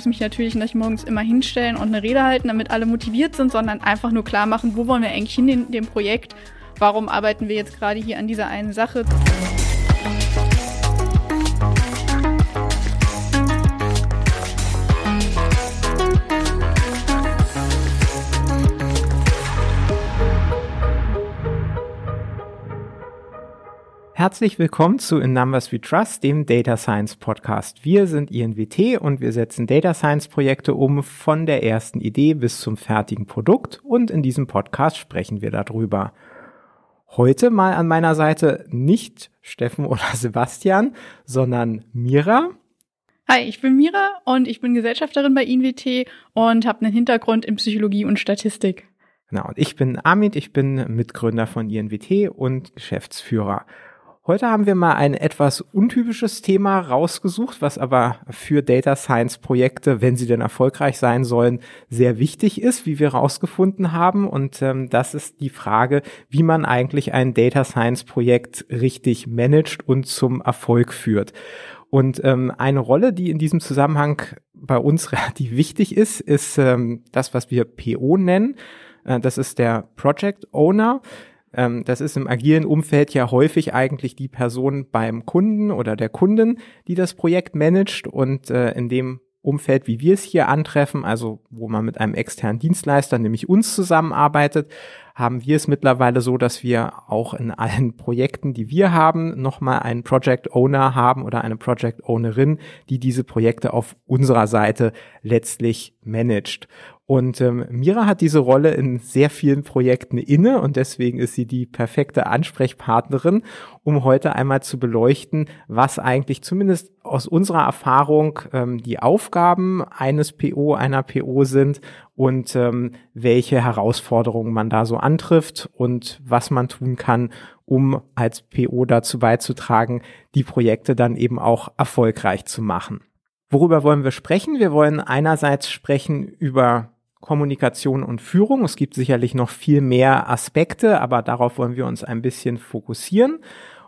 muss mich natürlich nicht morgens immer hinstellen und eine Rede halten, damit alle motiviert sind, sondern einfach nur klar machen, wo wollen wir eigentlich hin in dem Projekt, warum arbeiten wir jetzt gerade hier an dieser einen Sache. Herzlich willkommen zu In Numbers We Trust, dem Data Science Podcast. Wir sind INWT und wir setzen Data Science Projekte um von der ersten Idee bis zum fertigen Produkt und in diesem Podcast sprechen wir darüber. Heute mal an meiner Seite nicht Steffen oder Sebastian, sondern Mira. Hi, ich bin Mira und ich bin Gesellschafterin bei INWT und habe einen Hintergrund in Psychologie und Statistik. Genau, und ich bin Amit, ich bin Mitgründer von INWT und Geschäftsführer. Heute haben wir mal ein etwas untypisches Thema rausgesucht, was aber für Data Science Projekte, wenn sie denn erfolgreich sein sollen, sehr wichtig ist, wie wir herausgefunden haben. Und ähm, das ist die Frage, wie man eigentlich ein Data Science Projekt richtig managt und zum Erfolg führt. Und ähm, eine Rolle, die in diesem Zusammenhang bei uns relativ wichtig ist, ist ähm, das, was wir PO nennen. Äh, das ist der Project Owner. Ähm, das ist im agilen Umfeld ja häufig eigentlich die Person beim Kunden oder der Kundin, die das Projekt managt und äh, in dem Umfeld, wie wir es hier antreffen, also wo man mit einem externen Dienstleister, nämlich uns zusammenarbeitet, haben wir es mittlerweile so, dass wir auch in allen Projekten, die wir haben, nochmal einen Project Owner haben oder eine Project Ownerin, die diese Projekte auf unserer Seite letztlich managt. Und ähm, Mira hat diese Rolle in sehr vielen Projekten inne und deswegen ist sie die perfekte Ansprechpartnerin, um heute einmal zu beleuchten, was eigentlich zumindest aus unserer Erfahrung ähm, die Aufgaben eines PO, einer PO sind und ähm, welche Herausforderungen man da so antrifft und was man tun kann, um als PO dazu beizutragen, die Projekte dann eben auch erfolgreich zu machen. Worüber wollen wir sprechen? Wir wollen einerseits sprechen über Kommunikation und Führung. Es gibt sicherlich noch viel mehr Aspekte, aber darauf wollen wir uns ein bisschen fokussieren.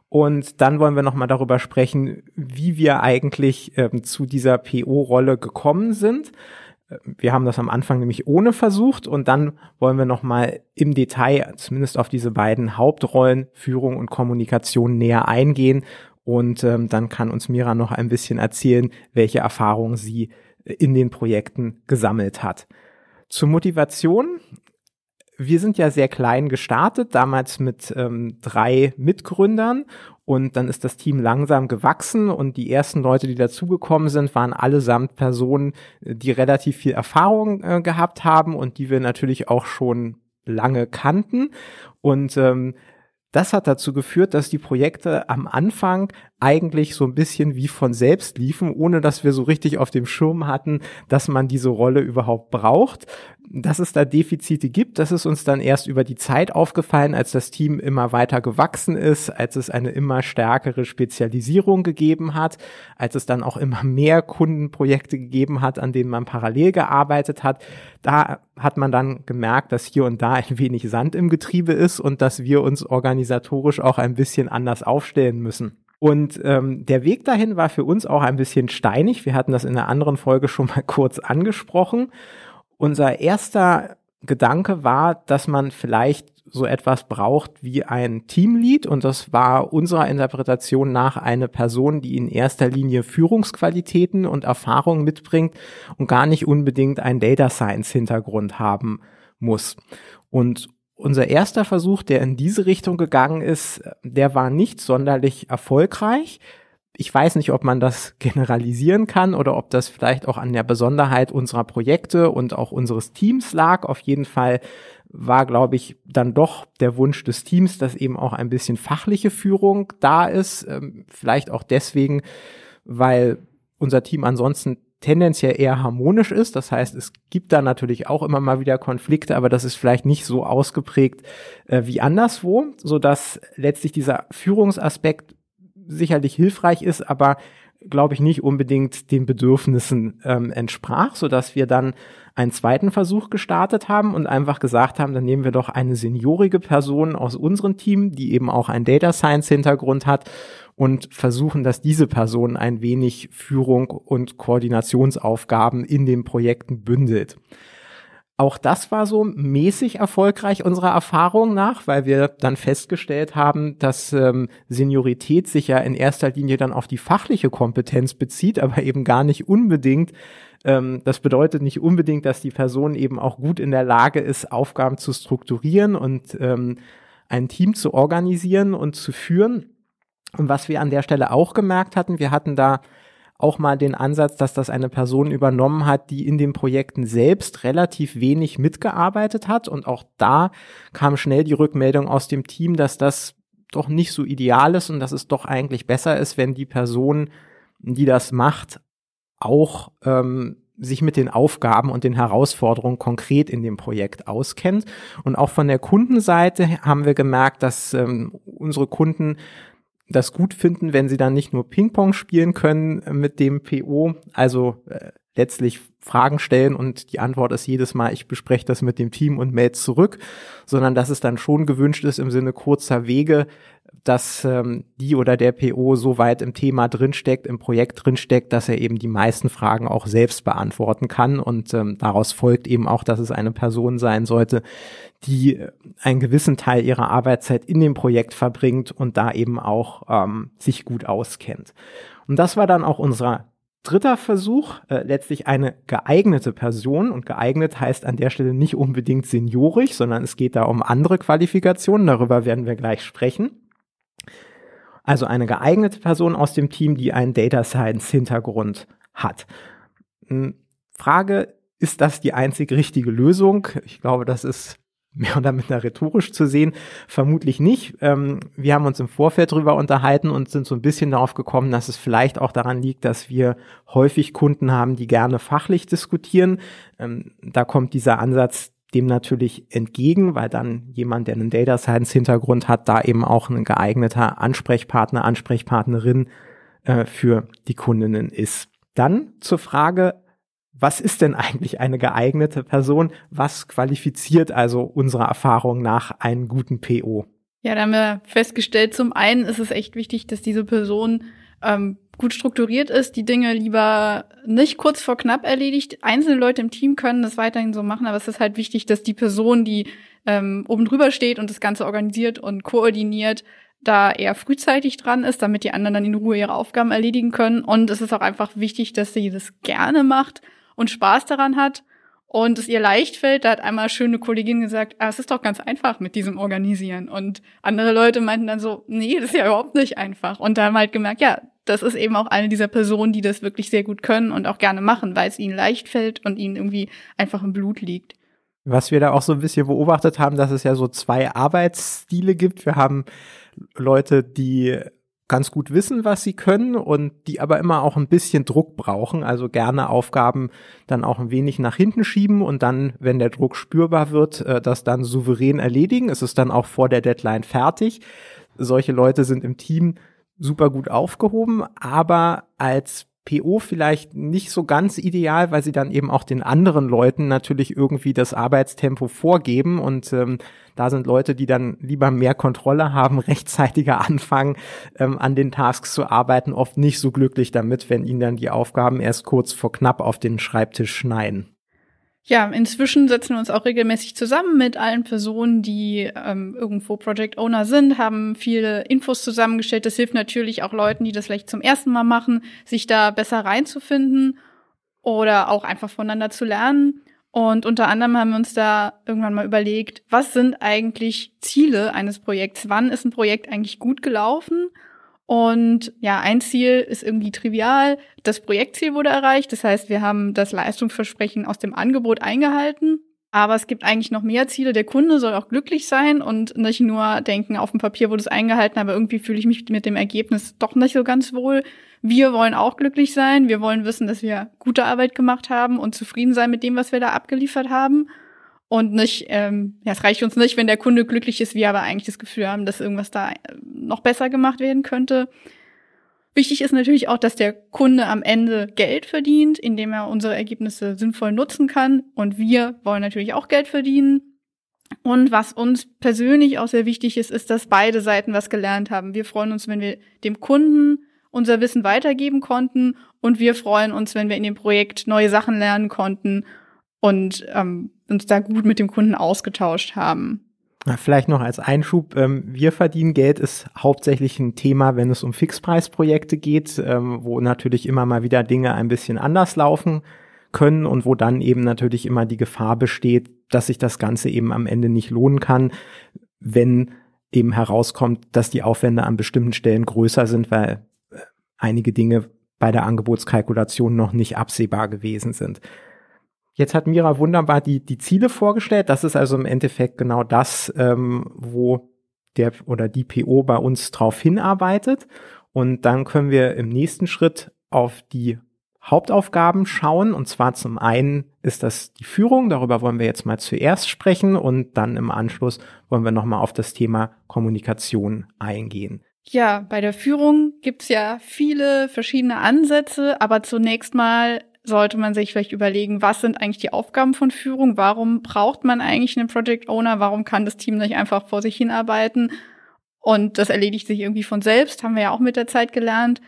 Und dann wollen wir nochmal darüber sprechen, wie wir eigentlich ähm, zu dieser PO-Rolle gekommen sind. Wir haben das am Anfang nämlich ohne versucht und dann wollen wir nochmal im Detail zumindest auf diese beiden Hauptrollen Führung und Kommunikation näher eingehen und ähm, dann kann uns Mira noch ein bisschen erzählen, welche Erfahrungen sie in den Projekten gesammelt hat. Zur Motivation. Wir sind ja sehr klein gestartet, damals mit ähm, drei Mitgründern und dann ist das Team langsam gewachsen und die ersten Leute, die dazugekommen sind, waren allesamt Personen, die relativ viel Erfahrung äh, gehabt haben und die wir natürlich auch schon lange kannten. Und ähm, das hat dazu geführt, dass die Projekte am Anfang eigentlich so ein bisschen wie von selbst liefen, ohne dass wir so richtig auf dem Schirm hatten, dass man diese Rolle überhaupt braucht. Dass es da Defizite gibt, das ist uns dann erst über die Zeit aufgefallen, als das Team immer weiter gewachsen ist, als es eine immer stärkere Spezialisierung gegeben hat, als es dann auch immer mehr Kundenprojekte gegeben hat, an denen man parallel gearbeitet hat. Da hat man dann gemerkt, dass hier und da ein wenig Sand im Getriebe ist und dass wir uns organisatorisch auch ein bisschen anders aufstellen müssen. Und ähm, der Weg dahin war für uns auch ein bisschen steinig. Wir hatten das in einer anderen Folge schon mal kurz angesprochen. Unser erster Gedanke war, dass man vielleicht so etwas braucht wie ein Teamlead und das war unserer Interpretation nach eine Person, die in erster Linie Führungsqualitäten und Erfahrungen mitbringt und gar nicht unbedingt einen Data Science Hintergrund haben muss. Und unser erster Versuch, der in diese Richtung gegangen ist, der war nicht sonderlich erfolgreich. Ich weiß nicht, ob man das generalisieren kann oder ob das vielleicht auch an der Besonderheit unserer Projekte und auch unseres Teams lag. Auf jeden Fall war, glaube ich, dann doch der Wunsch des Teams, dass eben auch ein bisschen fachliche Führung da ist. Ähm, vielleicht auch deswegen, weil unser Team ansonsten tendenziell eher harmonisch ist. Das heißt, es gibt da natürlich auch immer mal wieder Konflikte, aber das ist vielleicht nicht so ausgeprägt äh, wie anderswo, so dass letztlich dieser Führungsaspekt sicherlich hilfreich ist, aber glaube ich, nicht unbedingt den Bedürfnissen ähm, entsprach, so dass wir dann einen zweiten Versuch gestartet haben und einfach gesagt haben, dann nehmen wir doch eine seniorige Person aus unserem Team, die eben auch einen Data Science Hintergrund hat und versuchen, dass diese Person ein wenig Führung und Koordinationsaufgaben in den Projekten bündelt. Auch das war so mäßig erfolgreich unserer Erfahrung nach, weil wir dann festgestellt haben, dass ähm, Seniorität sich ja in erster Linie dann auf die fachliche Kompetenz bezieht, aber eben gar nicht unbedingt. Ähm, das bedeutet nicht unbedingt, dass die Person eben auch gut in der Lage ist, Aufgaben zu strukturieren und ähm, ein Team zu organisieren und zu führen. Und was wir an der Stelle auch gemerkt hatten, wir hatten da auch mal den Ansatz, dass das eine Person übernommen hat, die in den Projekten selbst relativ wenig mitgearbeitet hat. Und auch da kam schnell die Rückmeldung aus dem Team, dass das doch nicht so ideal ist und dass es doch eigentlich besser ist, wenn die Person, die das macht, auch ähm, sich mit den Aufgaben und den Herausforderungen konkret in dem Projekt auskennt. Und auch von der Kundenseite haben wir gemerkt, dass ähm, unsere Kunden das gut finden, wenn sie dann nicht nur Ping-Pong spielen können mit dem PO, also äh, letztlich Fragen stellen und die Antwort ist jedes Mal, ich bespreche das mit dem Team und melde zurück, sondern dass es dann schon gewünscht ist im Sinne kurzer Wege, dass ähm, die oder der PO so weit im Thema drinsteckt, im Projekt drinsteckt, dass er eben die meisten Fragen auch selbst beantworten kann. Und ähm, daraus folgt eben auch, dass es eine Person sein sollte, die äh, einen gewissen Teil ihrer Arbeitszeit in dem Projekt verbringt und da eben auch ähm, sich gut auskennt. Und das war dann auch unser dritter Versuch, äh, letztlich eine geeignete Person. Und geeignet heißt an der Stelle nicht unbedingt seniorisch, sondern es geht da um andere Qualifikationen. Darüber werden wir gleich sprechen. Also eine geeignete Person aus dem Team, die einen Data Science Hintergrund hat. Hm, Frage, ist das die einzig richtige Lösung? Ich glaube, das ist mehr oder minder rhetorisch zu sehen? Vermutlich nicht. Ähm, wir haben uns im Vorfeld darüber unterhalten und sind so ein bisschen darauf gekommen, dass es vielleicht auch daran liegt, dass wir häufig Kunden haben, die gerne fachlich diskutieren. Ähm, da kommt dieser Ansatz dem natürlich entgegen, weil dann jemand, der einen Data Science Hintergrund hat, da eben auch ein geeigneter Ansprechpartner, Ansprechpartnerin äh, für die Kundinnen ist. Dann zur Frage, was ist denn eigentlich eine geeignete Person? Was qualifiziert also unserer Erfahrung nach einen guten PO? Ja, da haben wir festgestellt, zum einen ist es echt wichtig, dass diese Person ähm, gut strukturiert ist, die Dinge lieber nicht kurz vor knapp erledigt. Einzelne Leute im Team können das weiterhin so machen, aber es ist halt wichtig, dass die Person, die ähm, oben drüber steht und das Ganze organisiert und koordiniert, da eher frühzeitig dran ist, damit die anderen dann in Ruhe ihre Aufgaben erledigen können. Und es ist auch einfach wichtig, dass sie das gerne macht und Spaß daran hat und es ihr leicht fällt. Da hat einmal schöne Kollegin gesagt, ah, es ist doch ganz einfach mit diesem Organisieren. Und andere Leute meinten dann so, nee, das ist ja überhaupt nicht einfach. Und da haben halt gemerkt, ja, das ist eben auch eine dieser Personen, die das wirklich sehr gut können und auch gerne machen, weil es ihnen leicht fällt und ihnen irgendwie einfach im Blut liegt. Was wir da auch so ein bisschen beobachtet haben, dass es ja so zwei Arbeitsstile gibt. Wir haben Leute, die ganz gut wissen, was sie können und die aber immer auch ein bisschen Druck brauchen, also gerne Aufgaben dann auch ein wenig nach hinten schieben und dann, wenn der Druck spürbar wird, äh, das dann souverän erledigen. Es ist dann auch vor der Deadline fertig. Solche Leute sind im Team super gut aufgehoben, aber als PO vielleicht nicht so ganz ideal, weil sie dann eben auch den anderen Leuten natürlich irgendwie das Arbeitstempo vorgeben und ähm, da sind Leute, die dann lieber mehr Kontrolle haben, rechtzeitiger anfangen, ähm, an den Tasks zu arbeiten, oft nicht so glücklich damit, wenn ihnen dann die Aufgaben erst kurz vor knapp auf den Schreibtisch schneiden. Ja, inzwischen setzen wir uns auch regelmäßig zusammen mit allen Personen, die ähm, irgendwo Project Owner sind, haben viele Infos zusammengestellt. Das hilft natürlich auch Leuten, die das vielleicht zum ersten Mal machen, sich da besser reinzufinden oder auch einfach voneinander zu lernen. Und unter anderem haben wir uns da irgendwann mal überlegt, was sind eigentlich Ziele eines Projekts? Wann ist ein Projekt eigentlich gut gelaufen? Und ja, ein Ziel ist irgendwie trivial. Das Projektziel wurde erreicht. Das heißt, wir haben das Leistungsversprechen aus dem Angebot eingehalten. Aber es gibt eigentlich noch mehr Ziele. Der Kunde soll auch glücklich sein und nicht nur denken, auf dem Papier wurde es eingehalten, aber irgendwie fühle ich mich mit dem Ergebnis doch nicht so ganz wohl. Wir wollen auch glücklich sein. Wir wollen wissen, dass wir gute Arbeit gemacht haben und zufrieden sein mit dem, was wir da abgeliefert haben und nicht, ähm, ja, es reicht uns nicht, wenn der Kunde glücklich ist, wir aber eigentlich das Gefühl haben, dass irgendwas da äh, noch besser gemacht werden könnte. Wichtig ist natürlich auch, dass der Kunde am Ende Geld verdient, indem er unsere Ergebnisse sinnvoll nutzen kann. Und wir wollen natürlich auch Geld verdienen. Und was uns persönlich auch sehr wichtig ist, ist, dass beide Seiten was gelernt haben. Wir freuen uns, wenn wir dem Kunden unser Wissen weitergeben konnten und wir freuen uns, wenn wir in dem Projekt neue Sachen lernen konnten und ähm, uns da gut mit dem Kunden ausgetauscht haben. Vielleicht noch als Einschub, ähm, wir verdienen Geld ist hauptsächlich ein Thema, wenn es um Fixpreisprojekte geht, ähm, wo natürlich immer mal wieder Dinge ein bisschen anders laufen können und wo dann eben natürlich immer die Gefahr besteht, dass sich das Ganze eben am Ende nicht lohnen kann, wenn eben herauskommt, dass die Aufwände an bestimmten Stellen größer sind, weil äh, einige Dinge bei der Angebotskalkulation noch nicht absehbar gewesen sind. Jetzt hat Mira wunderbar die, die Ziele vorgestellt. Das ist also im Endeffekt genau das, ähm, wo der oder die PO bei uns drauf hinarbeitet. Und dann können wir im nächsten Schritt auf die Hauptaufgaben schauen. Und zwar zum einen ist das die Führung. Darüber wollen wir jetzt mal zuerst sprechen. Und dann im Anschluss wollen wir nochmal auf das Thema Kommunikation eingehen. Ja, bei der Führung gibt's ja viele verschiedene Ansätze, aber zunächst mal sollte man sich vielleicht überlegen, was sind eigentlich die Aufgaben von Führung? Warum braucht man eigentlich einen Project Owner? Warum kann das Team nicht einfach vor sich hinarbeiten? Und das erledigt sich irgendwie von selbst, haben wir ja auch mit der Zeit gelernt.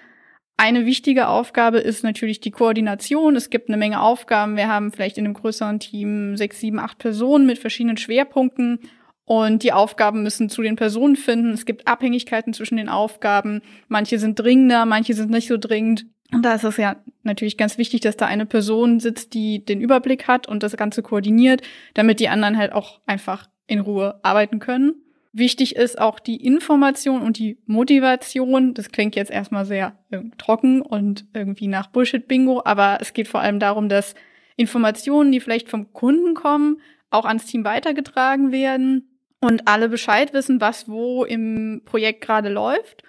Eine wichtige Aufgabe ist natürlich die Koordination. Es gibt eine Menge Aufgaben. Wir haben vielleicht in einem größeren Team sechs, sieben, acht Personen mit verschiedenen Schwerpunkten. Und die Aufgaben müssen zu den Personen finden. Es gibt Abhängigkeiten zwischen den Aufgaben. Manche sind dringender, manche sind nicht so dringend. Und da ist es ja natürlich ganz wichtig, dass da eine Person sitzt, die den Überblick hat und das Ganze koordiniert, damit die anderen halt auch einfach in Ruhe arbeiten können. Wichtig ist auch die Information und die Motivation. Das klingt jetzt erstmal sehr äh, trocken und irgendwie nach Bullshit-Bingo, aber es geht vor allem darum, dass Informationen, die vielleicht vom Kunden kommen, auch ans Team weitergetragen werden und alle Bescheid wissen, was wo im Projekt gerade läuft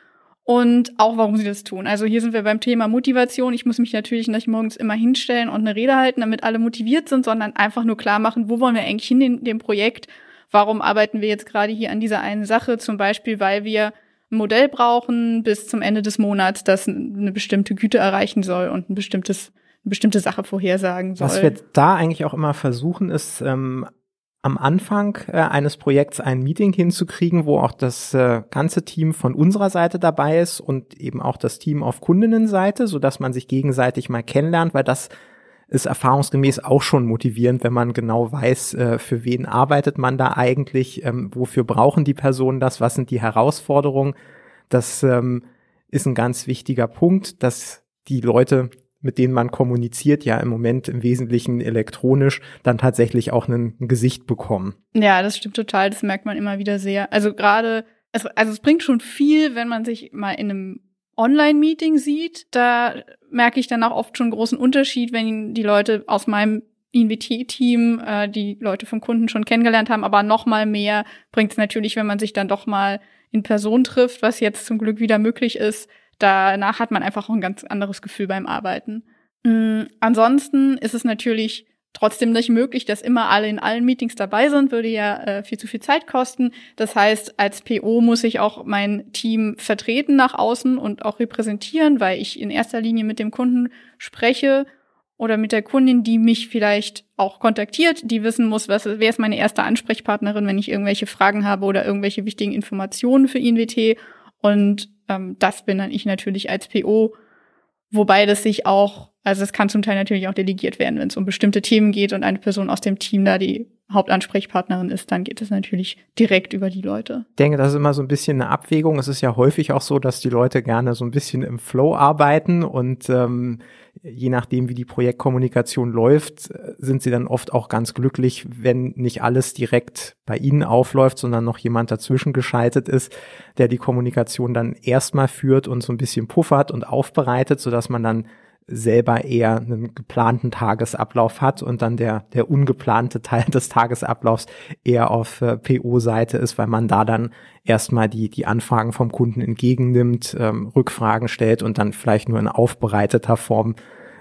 und auch warum sie das tun. Also hier sind wir beim Thema Motivation. Ich muss mich natürlich nicht morgens immer hinstellen und eine Rede halten, damit alle motiviert sind, sondern einfach nur klar machen, wo wollen wir eigentlich hin in dem Projekt? Warum arbeiten wir jetzt gerade hier an dieser einen Sache? Zum Beispiel, weil wir ein Modell brauchen bis zum Ende des Monats, das eine bestimmte Güte erreichen soll und ein bestimmtes, eine bestimmte Sache vorhersagen soll. Was wir da eigentlich auch immer versuchen, ist ähm, am Anfang äh, eines Projekts ein Meeting hinzukriegen, wo auch das äh, ganze Team von unserer Seite dabei ist und eben auch das Team auf Kundinnenseite, so dass man sich gegenseitig mal kennenlernt, weil das ist erfahrungsgemäß auch schon motivierend, wenn man genau weiß, äh, für wen arbeitet man da eigentlich, ähm, wofür brauchen die Personen das, was sind die Herausforderungen. Das ähm, ist ein ganz wichtiger Punkt, dass die Leute mit denen man kommuniziert, ja im Moment im Wesentlichen elektronisch, dann tatsächlich auch ein, Gesicht bekommen. Ja, das stimmt total. Das merkt man immer wieder sehr. Also gerade, also, also es bringt schon viel, wenn man sich mal in einem Online-Meeting sieht. Da merke ich dann auch oft schon großen Unterschied, wenn die Leute aus meinem INVT-Team äh, die Leute vom Kunden schon kennengelernt haben, aber noch mal mehr bringt es natürlich, wenn man sich dann doch mal in Person trifft, was jetzt zum Glück wieder möglich ist, danach hat man einfach auch ein ganz anderes Gefühl beim Arbeiten. Mhm. Ansonsten ist es natürlich trotzdem nicht möglich, dass immer alle in allen Meetings dabei sind, würde ja äh, viel zu viel Zeit kosten. Das heißt, als PO muss ich auch mein Team vertreten nach außen und auch repräsentieren, weil ich in erster Linie mit dem Kunden spreche oder mit der Kundin, die mich vielleicht auch kontaktiert, die wissen muss, was, wer ist meine erste Ansprechpartnerin, wenn ich irgendwelche Fragen habe oder irgendwelche wichtigen Informationen für INWT. Und ähm, das bin dann ich natürlich als PO, wobei das sich auch, also es kann zum Teil natürlich auch delegiert werden, wenn es um bestimmte Themen geht und eine Person aus dem Team da die Hauptansprechpartnerin ist, dann geht es natürlich direkt über die Leute. Ich denke, das ist immer so ein bisschen eine Abwägung. Es ist ja häufig auch so, dass die Leute gerne so ein bisschen im Flow arbeiten und ähm, je nachdem, wie die Projektkommunikation läuft, sind sie dann oft auch ganz glücklich, wenn nicht alles direkt bei ihnen aufläuft, sondern noch jemand dazwischen geschaltet ist, der die Kommunikation dann erstmal führt und so ein bisschen puffert und aufbereitet, sodass man dann selber eher einen geplanten Tagesablauf hat und dann der, der ungeplante Teil des Tagesablaufs eher auf äh, PO-Seite ist, weil man da dann erstmal die, die Anfragen vom Kunden entgegennimmt, ähm, Rückfragen stellt und dann vielleicht nur in aufbereiteter Form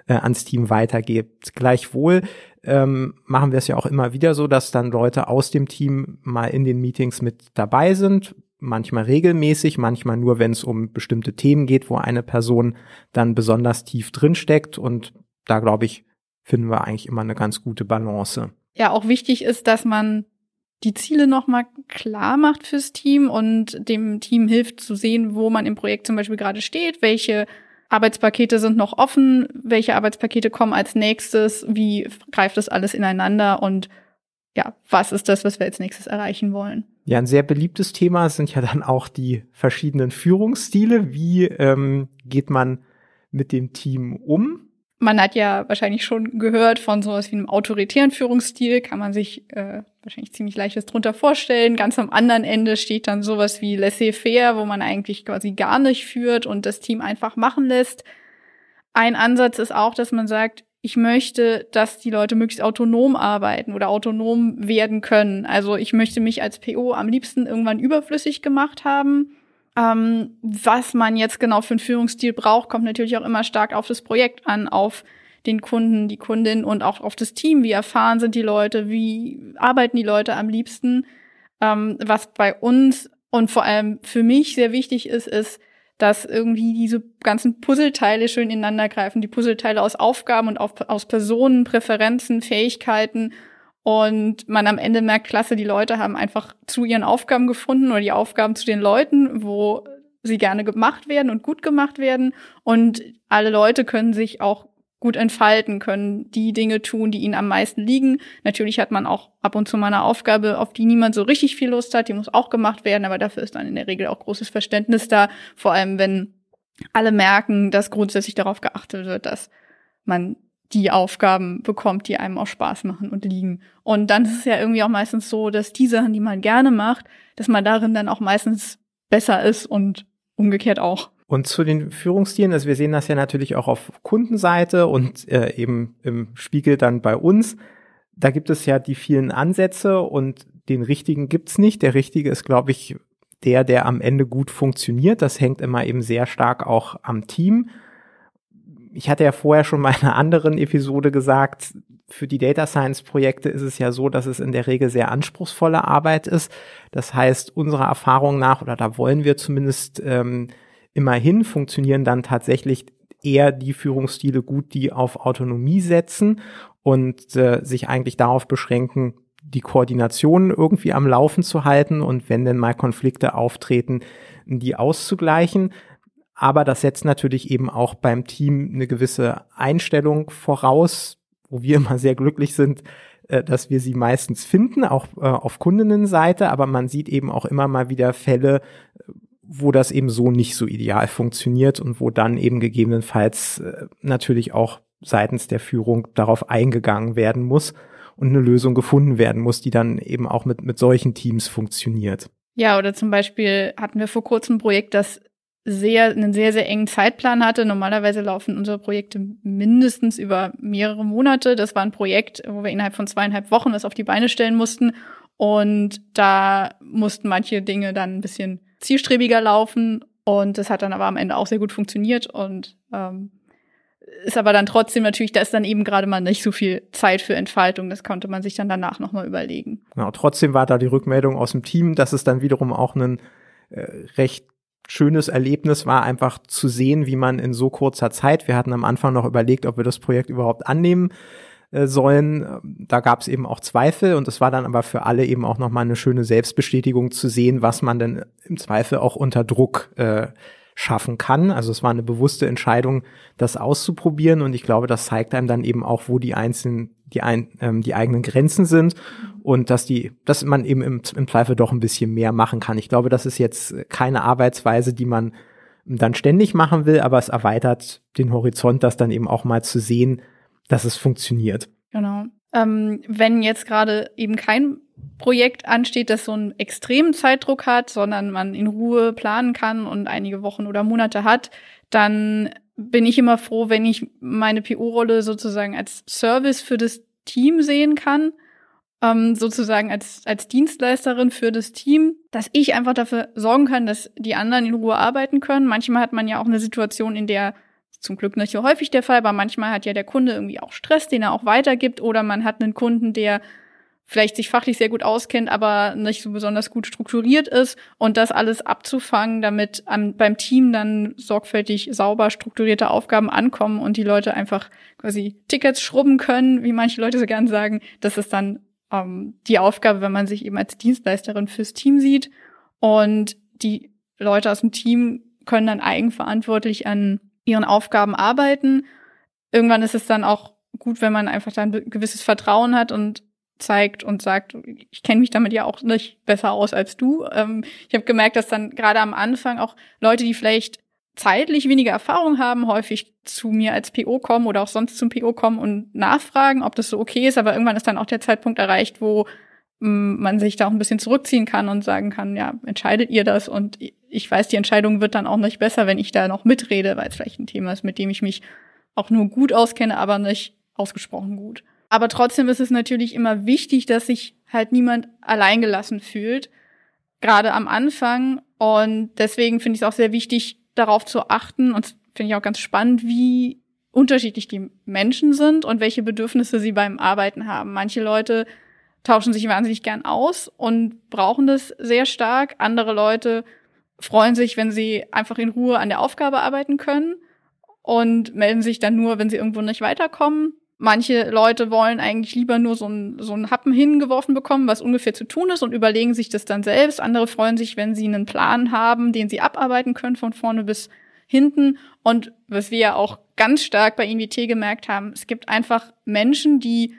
äh, ans Team weitergibt. Gleichwohl ähm, machen wir es ja auch immer wieder so, dass dann Leute aus dem Team mal in den Meetings mit dabei sind, manchmal regelmäßig, manchmal nur, wenn es um bestimmte Themen geht, wo eine Person dann besonders tief drin steckt. Und da glaube ich, finden wir eigentlich immer eine ganz gute Balance. Ja, auch wichtig ist, dass man die Ziele nochmal klar macht fürs Team und dem Team hilft zu sehen, wo man im Projekt zum Beispiel gerade steht, welche Arbeitspakete sind noch offen, welche Arbeitspakete kommen als nächstes, wie greift das alles ineinander und ja, was ist das, was wir als nächstes erreichen wollen? Ja, ein sehr beliebtes Thema sind ja dann auch die verschiedenen Führungsstile. Wie ähm, geht man mit dem Team um? Man hat ja wahrscheinlich schon gehört von sowas wie einem autoritären Führungsstil, kann man sich äh, wahrscheinlich ziemlich leichtes drunter vorstellen. Ganz am anderen Ende steht dann sowas wie laissez-faire, wo man eigentlich quasi gar nicht führt und das Team einfach machen lässt. Ein Ansatz ist auch, dass man sagt, ich möchte, dass die Leute möglichst autonom arbeiten oder autonom werden können. Also ich möchte mich als PO am liebsten irgendwann überflüssig gemacht haben. Ähm, was man jetzt genau für einen Führungsstil braucht, kommt natürlich auch immer stark auf das Projekt an, auf den Kunden, die Kundin und auch auf das Team. Wie erfahren sind die Leute? Wie arbeiten die Leute am liebsten? Ähm, was bei uns und vor allem für mich sehr wichtig ist, ist, dass irgendwie diese ganzen Puzzleteile schön ineinander greifen, die Puzzleteile aus Aufgaben und auf, aus Personen, Präferenzen, Fähigkeiten. Und man am Ende merkt, klasse, die Leute haben einfach zu ihren Aufgaben gefunden oder die Aufgaben zu den Leuten, wo sie gerne gemacht werden und gut gemacht werden. Und alle Leute können sich auch gut entfalten, können die Dinge tun, die ihnen am meisten liegen. Natürlich hat man auch ab und zu mal eine Aufgabe, auf die niemand so richtig viel Lust hat, die muss auch gemacht werden, aber dafür ist dann in der Regel auch großes Verständnis da, vor allem wenn alle merken, dass grundsätzlich darauf geachtet wird, dass man die Aufgaben bekommt, die einem auch Spaß machen und liegen. Und dann ist es ja irgendwie auch meistens so, dass die Sachen, die man gerne macht, dass man darin dann auch meistens besser ist und umgekehrt auch. Und zu den Führungsstilen, also wir sehen das ja natürlich auch auf Kundenseite und äh, eben im Spiegel dann bei uns. Da gibt es ja die vielen Ansätze und den richtigen gibt's nicht. Der richtige ist, glaube ich, der, der am Ende gut funktioniert. Das hängt immer eben sehr stark auch am Team. Ich hatte ja vorher schon mal in einer anderen Episode gesagt, für die Data Science Projekte ist es ja so, dass es in der Regel sehr anspruchsvolle Arbeit ist. Das heißt, unserer Erfahrung nach, oder da wollen wir zumindest ähm, Immerhin funktionieren dann tatsächlich eher die Führungsstile gut, die auf Autonomie setzen und äh, sich eigentlich darauf beschränken, die Koordination irgendwie am Laufen zu halten und wenn denn mal Konflikte auftreten, die auszugleichen. Aber das setzt natürlich eben auch beim Team eine gewisse Einstellung voraus, wo wir immer sehr glücklich sind, äh, dass wir sie meistens finden, auch äh, auf Kundinnenseite. Aber man sieht eben auch immer mal wieder Fälle, wo das eben so nicht so ideal funktioniert und wo dann eben gegebenenfalls äh, natürlich auch seitens der Führung darauf eingegangen werden muss und eine Lösung gefunden werden muss, die dann eben auch mit, mit solchen Teams funktioniert. Ja, oder zum Beispiel hatten wir vor kurzem ein Projekt, das sehr, einen sehr, sehr engen Zeitplan hatte. Normalerweise laufen unsere Projekte mindestens über mehrere Monate. Das war ein Projekt, wo wir innerhalb von zweieinhalb Wochen was auf die Beine stellen mussten. Und da mussten manche Dinge dann ein bisschen zielstrebiger laufen und das hat dann aber am Ende auch sehr gut funktioniert und ähm, ist aber dann trotzdem natürlich, da ist dann eben gerade mal nicht so viel Zeit für Entfaltung. Das konnte man sich dann danach nochmal überlegen. Genau, trotzdem war da die Rückmeldung aus dem Team, dass es dann wiederum auch ein äh, recht schönes Erlebnis war, einfach zu sehen, wie man in so kurzer Zeit, wir hatten am Anfang noch überlegt, ob wir das Projekt überhaupt annehmen äh, sollen. Da gab es eben auch Zweifel und es war dann aber für alle eben auch nochmal eine schöne Selbstbestätigung zu sehen, was man denn im Zweifel auch unter Druck äh, schaffen kann. Also es war eine bewusste Entscheidung, das auszuprobieren und ich glaube, das zeigt einem dann eben auch, wo die einzelnen, die, ein, ähm, die eigenen Grenzen sind und dass die, dass man eben im, im Zweifel doch ein bisschen mehr machen kann. Ich glaube, das ist jetzt keine Arbeitsweise, die man dann ständig machen will, aber es erweitert den Horizont, das dann eben auch mal zu sehen, dass es funktioniert. Genau. Ähm, wenn jetzt gerade eben kein Projekt ansteht, das so einen extremen Zeitdruck hat, sondern man in Ruhe planen kann und einige Wochen oder Monate hat, dann bin ich immer froh, wenn ich meine PO-Rolle sozusagen als Service für das Team sehen kann, ähm, sozusagen als, als Dienstleisterin für das Team, dass ich einfach dafür sorgen kann, dass die anderen in Ruhe arbeiten können. Manchmal hat man ja auch eine Situation, in der zum Glück nicht so häufig der Fall, aber manchmal hat ja der Kunde irgendwie auch Stress, den er auch weitergibt, oder man hat einen Kunden, der vielleicht sich fachlich sehr gut auskennt, aber nicht so besonders gut strukturiert ist und das alles abzufangen, damit am, beim Team dann sorgfältig sauber strukturierte Aufgaben ankommen und die Leute einfach quasi Tickets schrubben können, wie manche Leute so gern sagen. Das ist dann ähm, die Aufgabe, wenn man sich eben als Dienstleisterin fürs Team sieht und die Leute aus dem Team können dann eigenverantwortlich an ihren Aufgaben arbeiten. Irgendwann ist es dann auch gut, wenn man einfach dann gewisses Vertrauen hat und zeigt und sagt, ich kenne mich damit ja auch nicht besser aus als du. Ähm, ich habe gemerkt, dass dann gerade am Anfang auch Leute, die vielleicht zeitlich weniger Erfahrung haben, häufig zu mir als PO kommen oder auch sonst zum PO kommen und nachfragen, ob das so okay ist. Aber irgendwann ist dann auch der Zeitpunkt erreicht, wo man sich da auch ein bisschen zurückziehen kann und sagen kann, ja, entscheidet ihr das? Und ich weiß, die Entscheidung wird dann auch nicht besser, wenn ich da noch mitrede, weil es vielleicht ein Thema ist, mit dem ich mich auch nur gut auskenne, aber nicht ausgesprochen gut. Aber trotzdem ist es natürlich immer wichtig, dass sich halt niemand alleingelassen fühlt, gerade am Anfang. Und deswegen finde ich es auch sehr wichtig, darauf zu achten. Und finde ich auch ganz spannend, wie unterschiedlich die Menschen sind und welche Bedürfnisse sie beim Arbeiten haben. Manche Leute tauschen sich wahnsinnig gern aus und brauchen das sehr stark. Andere Leute freuen sich, wenn sie einfach in Ruhe an der Aufgabe arbeiten können und melden sich dann nur, wenn sie irgendwo nicht weiterkommen. Manche Leute wollen eigentlich lieber nur so ein, so ein Happen hingeworfen bekommen, was ungefähr zu tun ist und überlegen sich das dann selbst. Andere freuen sich, wenn sie einen Plan haben, den sie abarbeiten können von vorne bis hinten. Und was wir ja auch ganz stark bei INVT gemerkt haben, es gibt einfach Menschen, die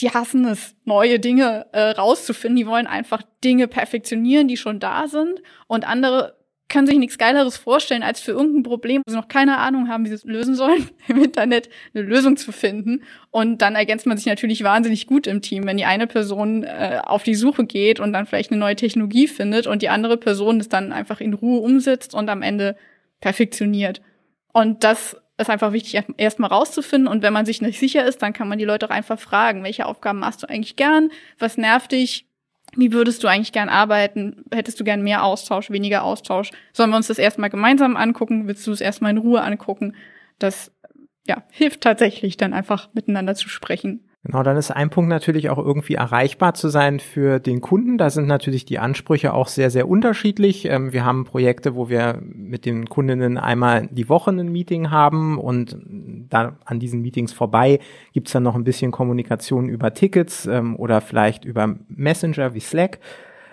die hassen es, neue Dinge äh, rauszufinden. Die wollen einfach Dinge perfektionieren, die schon da sind. Und andere können sich nichts Geileres vorstellen, als für irgendein Problem, wo sie noch keine Ahnung haben, wie sie es lösen sollen, im Internet eine Lösung zu finden. Und dann ergänzt man sich natürlich wahnsinnig gut im Team, wenn die eine Person äh, auf die Suche geht und dann vielleicht eine neue Technologie findet und die andere Person es dann einfach in Ruhe umsetzt und am Ende perfektioniert. Und das ist einfach wichtig, erstmal rauszufinden. Und wenn man sich nicht sicher ist, dann kann man die Leute auch einfach fragen, welche Aufgaben machst du eigentlich gern? Was nervt dich? Wie würdest du eigentlich gern arbeiten? Hättest du gern mehr Austausch, weniger Austausch? Sollen wir uns das erstmal gemeinsam angucken? Willst du es erstmal in Ruhe angucken? Das ja, hilft tatsächlich dann einfach miteinander zu sprechen. Genau, dann ist ein Punkt natürlich auch irgendwie erreichbar zu sein für den Kunden. Da sind natürlich die Ansprüche auch sehr, sehr unterschiedlich. Ähm, wir haben Projekte, wo wir mit den Kundinnen einmal die Woche ein Meeting haben und da an diesen Meetings vorbei gibt's dann noch ein bisschen Kommunikation über Tickets ähm, oder vielleicht über Messenger wie Slack.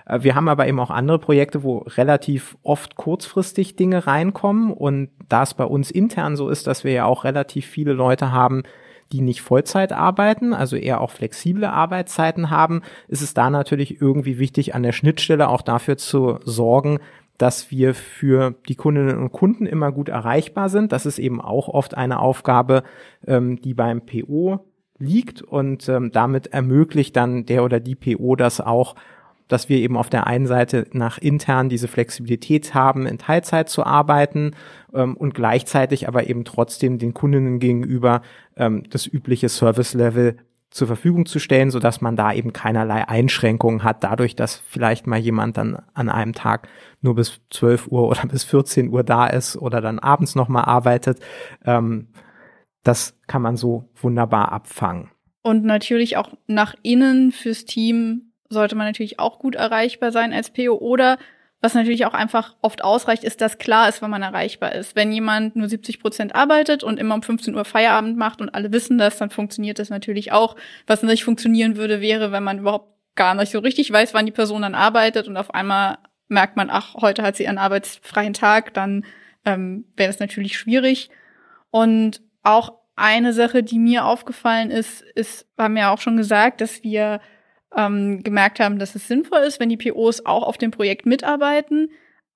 Äh, wir haben aber eben auch andere Projekte, wo relativ oft kurzfristig Dinge reinkommen und da es bei uns intern so ist, dass wir ja auch relativ viele Leute haben, die nicht Vollzeit arbeiten, also eher auch flexible Arbeitszeiten haben, ist es da natürlich irgendwie wichtig, an der Schnittstelle auch dafür zu sorgen, dass wir für die Kundinnen und Kunden immer gut erreichbar sind. Das ist eben auch oft eine Aufgabe, ähm, die beim PO liegt und ähm, damit ermöglicht dann der oder die PO das auch dass wir eben auf der einen Seite nach intern diese Flexibilität haben, in Teilzeit zu arbeiten ähm, und gleichzeitig aber eben trotzdem den Kundinnen gegenüber ähm, das übliche Service-Level zur Verfügung zu stellen, so man da eben keinerlei Einschränkungen hat, dadurch, dass vielleicht mal jemand dann an einem Tag nur bis 12 Uhr oder bis 14 Uhr da ist oder dann abends nochmal arbeitet. Ähm, das kann man so wunderbar abfangen. Und natürlich auch nach innen fürs Team sollte man natürlich auch gut erreichbar sein als PO oder was natürlich auch einfach oft ausreicht, ist, dass klar ist, wann man erreichbar ist. Wenn jemand nur 70 Prozent arbeitet und immer um 15 Uhr Feierabend macht und alle wissen das, dann funktioniert das natürlich auch. Was nicht funktionieren würde, wäre, wenn man überhaupt gar nicht so richtig weiß, wann die Person dann arbeitet und auf einmal merkt man, ach, heute hat sie einen arbeitsfreien Tag, dann ähm, wäre das natürlich schwierig. Und auch eine Sache, die mir aufgefallen ist, ist, haben wir ja auch schon gesagt, dass wir ähm, gemerkt haben, dass es sinnvoll ist, wenn die POs auch auf dem Projekt mitarbeiten.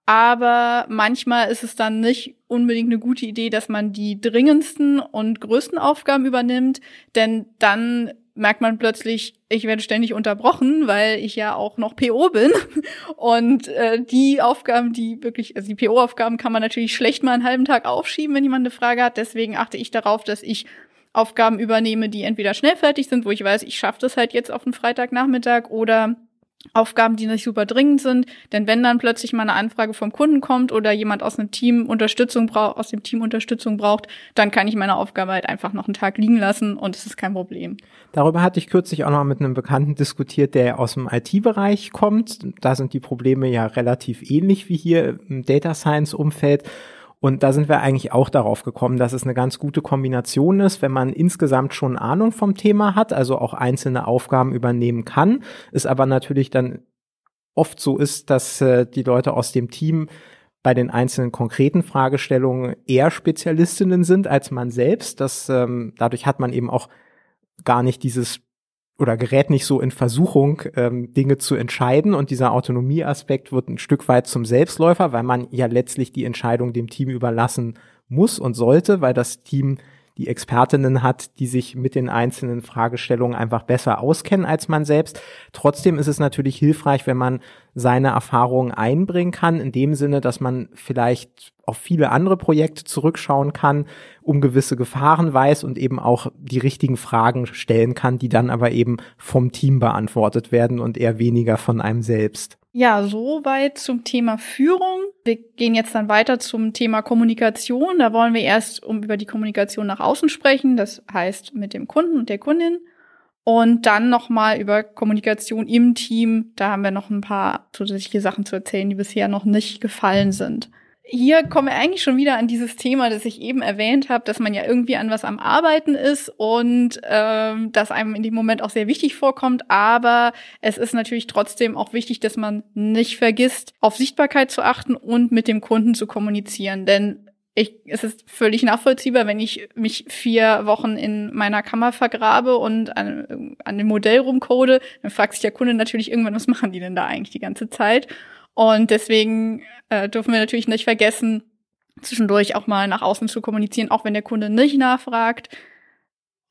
Aber manchmal ist es dann nicht unbedingt eine gute Idee, dass man die dringendsten und größten Aufgaben übernimmt, denn dann merkt man plötzlich, ich werde ständig unterbrochen, weil ich ja auch noch PO bin. Und äh, die Aufgaben, die wirklich, also die PO-Aufgaben kann man natürlich schlecht mal einen halben Tag aufschieben, wenn jemand eine Frage hat. Deswegen achte ich darauf, dass ich Aufgaben übernehme, die entweder schnell fertig sind, wo ich weiß, ich schaffe das halt jetzt auf den Freitagnachmittag oder Aufgaben, die nicht super dringend sind. Denn wenn dann plötzlich mal eine Anfrage vom Kunden kommt oder jemand aus einem Team Unterstützung braucht, aus dem Team Unterstützung braucht, dann kann ich meine Aufgabe halt einfach noch einen Tag liegen lassen und es ist kein Problem. Darüber hatte ich kürzlich auch noch mit einem Bekannten diskutiert, der aus dem IT-Bereich kommt. Da sind die Probleme ja relativ ähnlich wie hier im Data Science Umfeld. Und da sind wir eigentlich auch darauf gekommen, dass es eine ganz gute Kombination ist, wenn man insgesamt schon Ahnung vom Thema hat, also auch einzelne Aufgaben übernehmen kann, es aber natürlich dann oft so ist, dass äh, die Leute aus dem Team bei den einzelnen konkreten Fragestellungen eher Spezialistinnen sind als man selbst. Das, ähm, dadurch hat man eben auch gar nicht dieses oder gerät nicht so in Versuchung, ähm, Dinge zu entscheiden. Und dieser Autonomieaspekt wird ein Stück weit zum Selbstläufer, weil man ja letztlich die Entscheidung dem Team überlassen muss und sollte, weil das Team die Expertinnen hat, die sich mit den einzelnen Fragestellungen einfach besser auskennen als man selbst. Trotzdem ist es natürlich hilfreich, wenn man seine Erfahrungen einbringen kann, in dem Sinne, dass man vielleicht auf viele andere Projekte zurückschauen kann, um gewisse Gefahren weiß und eben auch die richtigen Fragen stellen kann, die dann aber eben vom Team beantwortet werden und eher weniger von einem selbst. Ja, soweit zum Thema Führung. Wir gehen jetzt dann weiter zum Thema Kommunikation. Da wollen wir erst um über die Kommunikation nach außen sprechen, das heißt mit dem Kunden und der Kundin. Und dann nochmal über Kommunikation im Team. Da haben wir noch ein paar zusätzliche Sachen zu erzählen, die bisher noch nicht gefallen sind hier kommen wir eigentlich schon wieder an dieses Thema, das ich eben erwähnt habe, dass man ja irgendwie an was am Arbeiten ist und ähm, das einem in dem Moment auch sehr wichtig vorkommt. Aber es ist natürlich trotzdem auch wichtig, dass man nicht vergisst, auf Sichtbarkeit zu achten und mit dem Kunden zu kommunizieren. Denn ich, es ist völlig nachvollziehbar, wenn ich mich vier Wochen in meiner Kammer vergrabe und an, an dem Modell rumcode, dann fragt sich der Kunde natürlich irgendwann, was machen die denn da eigentlich die ganze Zeit? Und deswegen äh, dürfen wir natürlich nicht vergessen, zwischendurch auch mal nach außen zu kommunizieren, auch wenn der Kunde nicht nachfragt.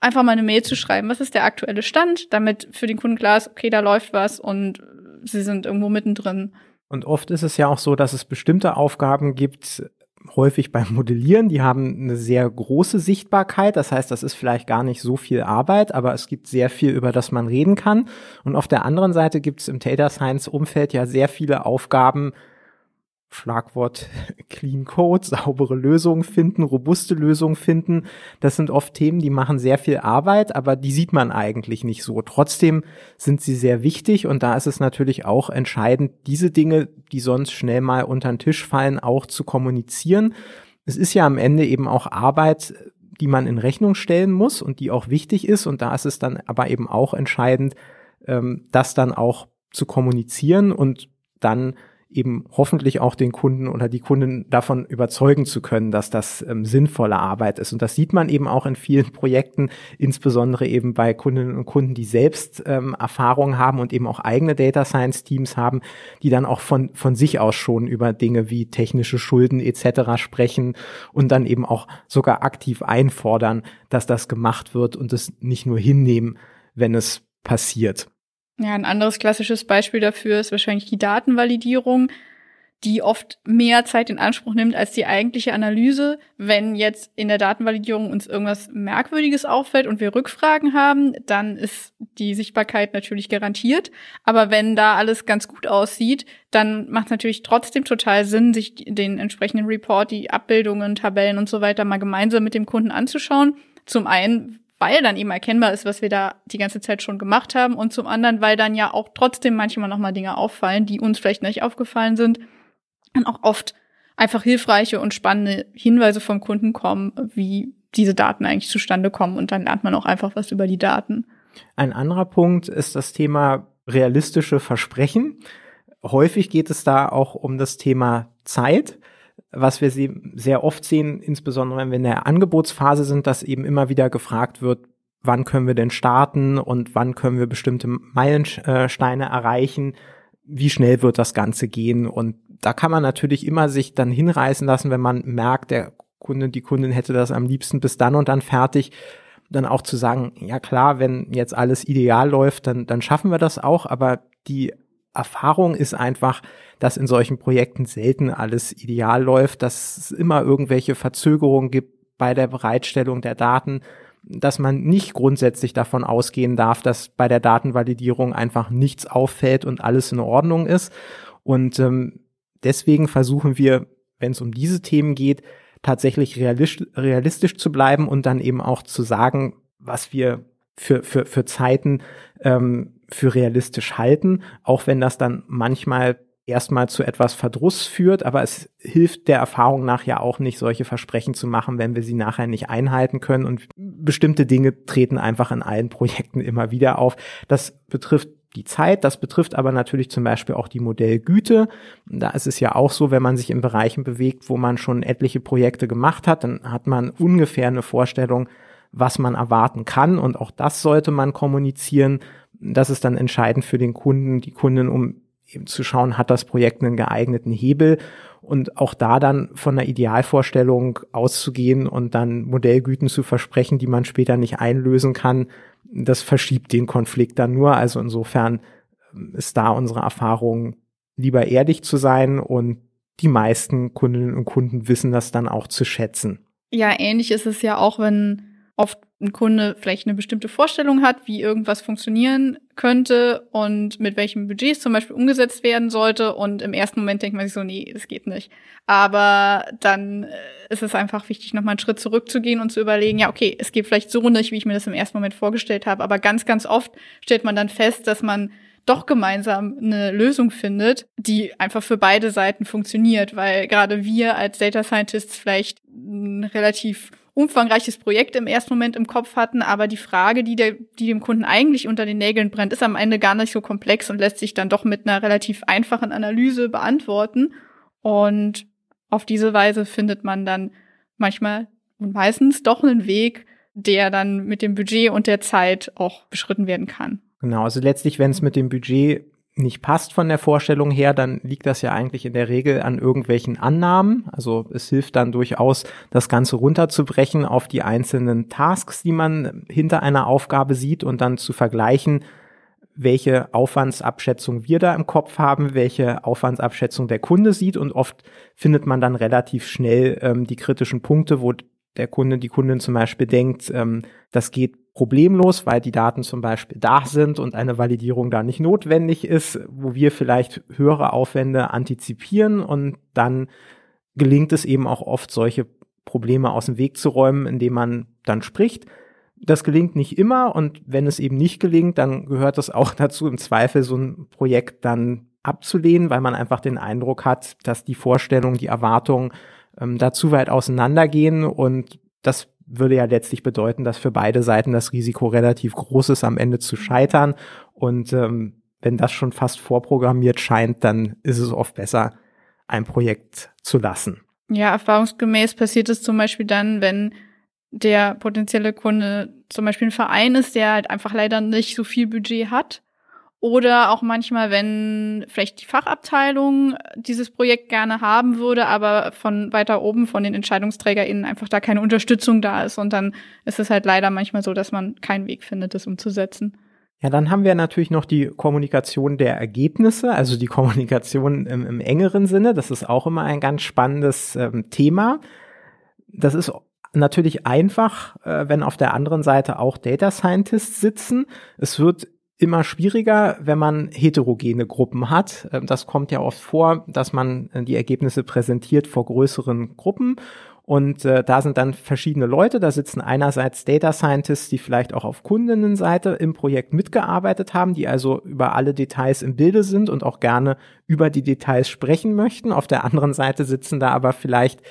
Einfach mal eine Mail zu schreiben, was ist der aktuelle Stand, damit für den Kunden klar ist, okay, da läuft was und sie sind irgendwo mittendrin. Und oft ist es ja auch so, dass es bestimmte Aufgaben gibt, häufig beim Modellieren. Die haben eine sehr große Sichtbarkeit. Das heißt, das ist vielleicht gar nicht so viel Arbeit, aber es gibt sehr viel, über das man reden kann. Und auf der anderen Seite gibt es im Data Science Umfeld ja sehr viele Aufgaben, Schlagwort Clean Code, saubere Lösungen finden, robuste Lösungen finden. Das sind oft Themen, die machen sehr viel Arbeit, aber die sieht man eigentlich nicht so. Trotzdem sind sie sehr wichtig und da ist es natürlich auch entscheidend, diese Dinge, die sonst schnell mal unter den Tisch fallen, auch zu kommunizieren. Es ist ja am Ende eben auch Arbeit, die man in Rechnung stellen muss und die auch wichtig ist und da ist es dann aber eben auch entscheidend, ähm, das dann auch zu kommunizieren und dann eben hoffentlich auch den Kunden oder die Kunden davon überzeugen zu können, dass das ähm, sinnvolle Arbeit ist. Und das sieht man eben auch in vielen Projekten, insbesondere eben bei Kundinnen und Kunden, die selbst ähm, Erfahrungen haben und eben auch eigene Data Science Teams haben, die dann auch von, von sich aus schon über Dinge wie technische Schulden etc. sprechen und dann eben auch sogar aktiv einfordern, dass das gemacht wird und es nicht nur hinnehmen, wenn es passiert. Ja, ein anderes klassisches Beispiel dafür ist wahrscheinlich die Datenvalidierung, die oft mehr Zeit in Anspruch nimmt als die eigentliche Analyse. Wenn jetzt in der Datenvalidierung uns irgendwas Merkwürdiges auffällt und wir Rückfragen haben, dann ist die Sichtbarkeit natürlich garantiert. Aber wenn da alles ganz gut aussieht, dann macht es natürlich trotzdem total Sinn, sich den entsprechenden Report, die Abbildungen, Tabellen und so weiter mal gemeinsam mit dem Kunden anzuschauen. Zum einen, weil dann eben erkennbar ist, was wir da die ganze Zeit schon gemacht haben und zum anderen, weil dann ja auch trotzdem manchmal nochmal Dinge auffallen, die uns vielleicht nicht aufgefallen sind und auch oft einfach hilfreiche und spannende Hinweise vom Kunden kommen, wie diese Daten eigentlich zustande kommen und dann lernt man auch einfach was über die Daten. Ein anderer Punkt ist das Thema realistische Versprechen. Häufig geht es da auch um das Thema Zeit was wir sehr oft sehen, insbesondere wenn wir in der Angebotsphase sind, dass eben immer wieder gefragt wird, wann können wir denn starten und wann können wir bestimmte Meilensteine erreichen, wie schnell wird das Ganze gehen. Und da kann man natürlich immer sich dann hinreißen lassen, wenn man merkt, der Kunde, die Kundin hätte das am liebsten bis dann und dann fertig, dann auch zu sagen, ja klar, wenn jetzt alles ideal läuft, dann, dann schaffen wir das auch, aber die Erfahrung ist einfach, dass in solchen Projekten selten alles ideal läuft, dass es immer irgendwelche Verzögerungen gibt bei der Bereitstellung der Daten, dass man nicht grundsätzlich davon ausgehen darf, dass bei der Datenvalidierung einfach nichts auffällt und alles in Ordnung ist. Und ähm, deswegen versuchen wir, wenn es um diese Themen geht, tatsächlich realistisch, realistisch zu bleiben und dann eben auch zu sagen, was wir für, für, für Zeiten ähm, für realistisch halten, auch wenn das dann manchmal erstmal zu etwas Verdruss führt, aber es hilft der Erfahrung nach ja auch nicht, solche Versprechen zu machen, wenn wir sie nachher nicht einhalten können. Und bestimmte Dinge treten einfach in allen Projekten immer wieder auf. Das betrifft die Zeit, das betrifft aber natürlich zum Beispiel auch die Modellgüte. Da ist es ja auch so, wenn man sich in Bereichen bewegt, wo man schon etliche Projekte gemacht hat, dann hat man ungefähr eine Vorstellung, was man erwarten kann. Und auch das sollte man kommunizieren. Das ist dann entscheidend für den Kunden, die Kunden, um eben zu schauen, hat das Projekt einen geeigneten Hebel und auch da dann von einer Idealvorstellung auszugehen und dann Modellgüten zu versprechen, die man später nicht einlösen kann, das verschiebt den Konflikt dann nur. Also insofern ähm, ist da unsere Erfahrung, lieber ehrlich zu sein und die meisten Kundinnen und Kunden wissen das dann auch zu schätzen. Ja, ähnlich ist es ja auch, wenn oft ein Kunde vielleicht eine bestimmte Vorstellung hat, wie irgendwas funktionieren könnte und mit welchem Budget es zum Beispiel umgesetzt werden sollte. Und im ersten Moment denkt man sich so, nee, das geht nicht. Aber dann äh, ist es einfach wichtig, nochmal einen Schritt zurückzugehen und zu überlegen, ja, okay, es geht vielleicht so nicht, wie ich mir das im ersten Moment vorgestellt habe. Aber ganz, ganz oft stellt man dann fest, dass man doch gemeinsam eine Lösung findet, die einfach für beide Seiten funktioniert, weil gerade wir als Data Scientists vielleicht ein relativ umfangreiches Projekt im ersten Moment im Kopf hatten, aber die Frage, die, der, die dem Kunden eigentlich unter den Nägeln brennt, ist am Ende gar nicht so komplex und lässt sich dann doch mit einer relativ einfachen Analyse beantworten. Und auf diese Weise findet man dann manchmal und meistens doch einen Weg, der dann mit dem Budget und der Zeit auch beschritten werden kann. Genau, also letztlich, wenn es mit dem Budget nicht passt von der Vorstellung her, dann liegt das ja eigentlich in der Regel an irgendwelchen Annahmen. Also es hilft dann durchaus, das Ganze runterzubrechen auf die einzelnen Tasks, die man hinter einer Aufgabe sieht und dann zu vergleichen, welche Aufwandsabschätzung wir da im Kopf haben, welche Aufwandsabschätzung der Kunde sieht und oft findet man dann relativ schnell ähm, die kritischen Punkte, wo der Kunde, die Kundin zum Beispiel denkt, ähm, das geht problemlos, weil die Daten zum Beispiel da sind und eine Validierung da nicht notwendig ist, wo wir vielleicht höhere Aufwände antizipieren und dann gelingt es eben auch oft, solche Probleme aus dem Weg zu räumen, indem man dann spricht. Das gelingt nicht immer und wenn es eben nicht gelingt, dann gehört es auch dazu, im Zweifel so ein Projekt dann abzulehnen, weil man einfach den Eindruck hat, dass die Vorstellung, die Erwartungen ähm, da zu weit auseinandergehen und das würde ja letztlich bedeuten, dass für beide Seiten das Risiko relativ groß ist, am Ende zu scheitern. Und ähm, wenn das schon fast vorprogrammiert scheint, dann ist es oft besser, ein Projekt zu lassen. Ja, erfahrungsgemäß passiert es zum Beispiel dann, wenn der potenzielle Kunde zum Beispiel ein Verein ist, der halt einfach leider nicht so viel Budget hat oder auch manchmal, wenn vielleicht die Fachabteilung dieses Projekt gerne haben würde, aber von weiter oben von den EntscheidungsträgerInnen einfach da keine Unterstützung da ist. Und dann ist es halt leider manchmal so, dass man keinen Weg findet, das umzusetzen. Ja, dann haben wir natürlich noch die Kommunikation der Ergebnisse, also die Kommunikation im, im engeren Sinne. Das ist auch immer ein ganz spannendes ähm, Thema. Das ist natürlich einfach, äh, wenn auf der anderen Seite auch Data Scientists sitzen. Es wird immer schwieriger, wenn man heterogene Gruppen hat. Ähm, das kommt ja oft vor, dass man äh, die Ergebnisse präsentiert vor größeren Gruppen. Und äh, da sind dann verschiedene Leute. Da sitzen einerseits Data Scientists, die vielleicht auch auf Kundinnenseite im Projekt mitgearbeitet haben, die also über alle Details im Bilde sind und auch gerne über die Details sprechen möchten. Auf der anderen Seite sitzen da aber vielleicht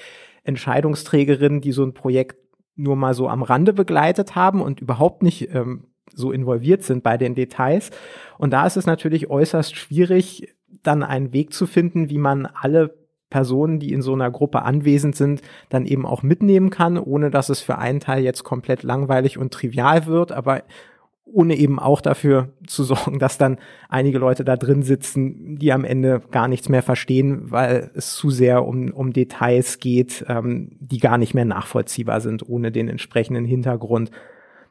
Entscheidungsträgerinnen, die so ein Projekt nur mal so am Rande begleitet haben und überhaupt nicht ähm, so involviert sind bei den Details. Und da ist es natürlich äußerst schwierig, dann einen Weg zu finden, wie man alle Personen, die in so einer Gruppe anwesend sind, dann eben auch mitnehmen kann, ohne dass es für einen Teil jetzt komplett langweilig und trivial wird, aber ohne eben auch dafür zu sorgen, dass dann einige Leute da drin sitzen, die am Ende gar nichts mehr verstehen, weil es zu sehr um, um Details geht, ähm, die gar nicht mehr nachvollziehbar sind, ohne den entsprechenden Hintergrund.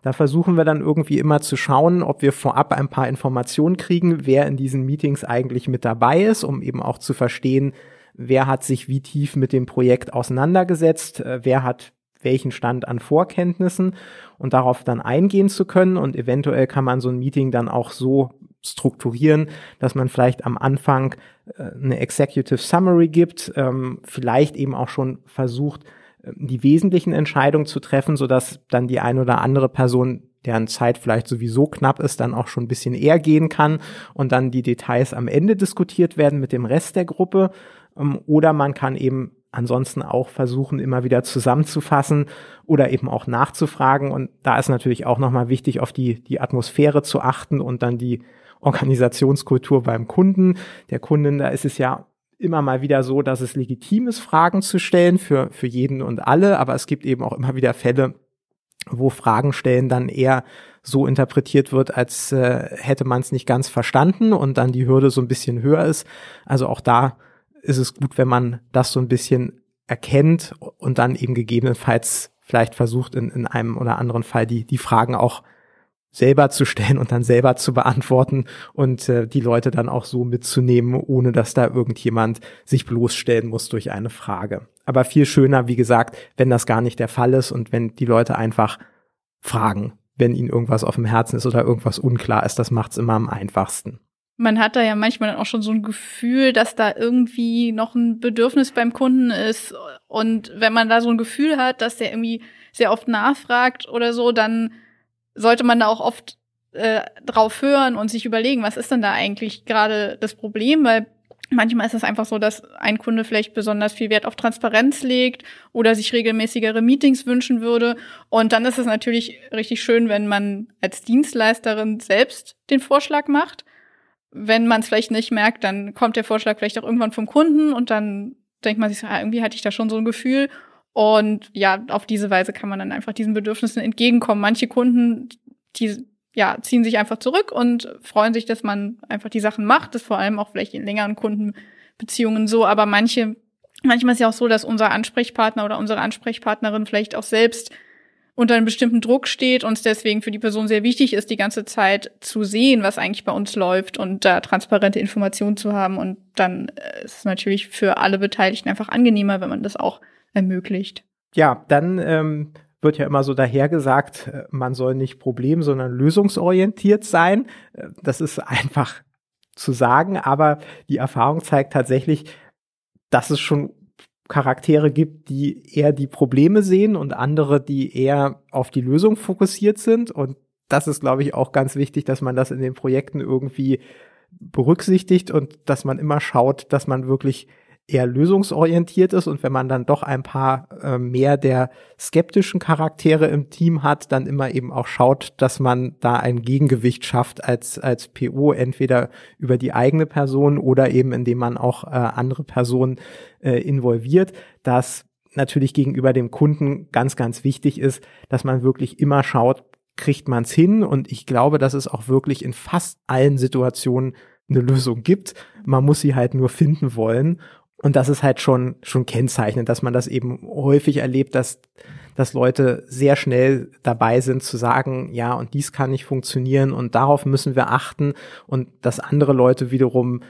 Da versuchen wir dann irgendwie immer zu schauen, ob wir vorab ein paar Informationen kriegen, wer in diesen Meetings eigentlich mit dabei ist, um eben auch zu verstehen, wer hat sich wie tief mit dem Projekt auseinandergesetzt, äh, wer hat welchen Stand an Vorkenntnissen und darauf dann eingehen zu können. Und eventuell kann man so ein Meeting dann auch so strukturieren, dass man vielleicht am Anfang äh, eine Executive Summary gibt, ähm, vielleicht eben auch schon versucht, die wesentlichen Entscheidungen zu treffen, sodass dann die eine oder andere Person, deren Zeit vielleicht sowieso knapp ist, dann auch schon ein bisschen eher gehen kann und dann die Details am Ende diskutiert werden mit dem Rest der Gruppe. Ähm, oder man kann eben ansonsten auch versuchen, immer wieder zusammenzufassen oder eben auch nachzufragen. Und da ist natürlich auch nochmal wichtig, auf die, die Atmosphäre zu achten und dann die Organisationskultur beim Kunden. Der Kunden, da ist es ja immer mal wieder so, dass es legitim ist, Fragen zu stellen für, für jeden und alle, aber es gibt eben auch immer wieder Fälle, wo Fragen stellen dann eher so interpretiert wird, als äh, hätte man es nicht ganz verstanden und dann die Hürde so ein bisschen höher ist. Also auch da ist es gut, wenn man das so ein bisschen erkennt und dann eben gegebenenfalls vielleicht versucht, in, in einem oder anderen Fall die, die Fragen auch selber zu stellen und dann selber zu beantworten und äh, die Leute dann auch so mitzunehmen, ohne dass da irgendjemand sich bloßstellen muss durch eine Frage. Aber viel schöner, wie gesagt, wenn das gar nicht der Fall ist und wenn die Leute einfach fragen, wenn ihnen irgendwas auf dem Herzen ist oder irgendwas unklar ist, das macht's immer am einfachsten. Man hat da ja manchmal dann auch schon so ein Gefühl, dass da irgendwie noch ein Bedürfnis beim Kunden ist. Und wenn man da so ein Gefühl hat, dass der irgendwie sehr oft nachfragt oder so, dann sollte man da auch oft äh, drauf hören und sich überlegen, was ist denn da eigentlich gerade das Problem, weil Manchmal ist es einfach so, dass ein Kunde vielleicht besonders viel Wert auf Transparenz legt oder sich regelmäßigere Meetings wünschen würde. Und dann ist es natürlich richtig schön, wenn man als Dienstleisterin selbst den Vorschlag macht. Wenn man es vielleicht nicht merkt, dann kommt der Vorschlag vielleicht auch irgendwann vom Kunden und dann denkt man sich so, ah, irgendwie hatte ich da schon so ein Gefühl. Und ja, auf diese Weise kann man dann einfach diesen Bedürfnissen entgegenkommen. Manche Kunden, die ja, ziehen sich einfach zurück und freuen sich, dass man einfach die Sachen macht. Das vor allem auch vielleicht in längeren Kundenbeziehungen so. Aber manche, manchmal ist ja auch so, dass unser Ansprechpartner oder unsere Ansprechpartnerin vielleicht auch selbst unter einem bestimmten Druck steht und es deswegen für die Person sehr wichtig ist, die ganze Zeit zu sehen, was eigentlich bei uns läuft und da transparente Informationen zu haben. Und dann äh, ist es natürlich für alle Beteiligten einfach angenehmer, wenn man das auch ermöglicht. Ja, dann ähm, wird ja immer so dahergesagt, äh, man soll nicht problem, sondern lösungsorientiert sein. Äh, das ist einfach zu sagen, aber die Erfahrung zeigt tatsächlich, dass es schon Charaktere gibt, die eher die Probleme sehen und andere, die eher auf die Lösung fokussiert sind. Und das ist, glaube ich, auch ganz wichtig, dass man das in den Projekten irgendwie berücksichtigt und dass man immer schaut, dass man wirklich eher lösungsorientiert ist und wenn man dann doch ein paar äh, mehr der skeptischen Charaktere im Team hat, dann immer eben auch schaut, dass man da ein Gegengewicht schafft als, als PO, entweder über die eigene Person oder eben indem man auch äh, andere Personen äh, involviert, dass natürlich gegenüber dem Kunden ganz, ganz wichtig ist, dass man wirklich immer schaut, kriegt man es hin und ich glaube, dass es auch wirklich in fast allen Situationen eine Lösung gibt. Man muss sie halt nur finden wollen. Und das ist halt schon, schon kennzeichnend, dass man das eben häufig erlebt, dass, dass Leute sehr schnell dabei sind zu sagen, ja, und dies kann nicht funktionieren und darauf müssen wir achten und dass andere Leute wiederum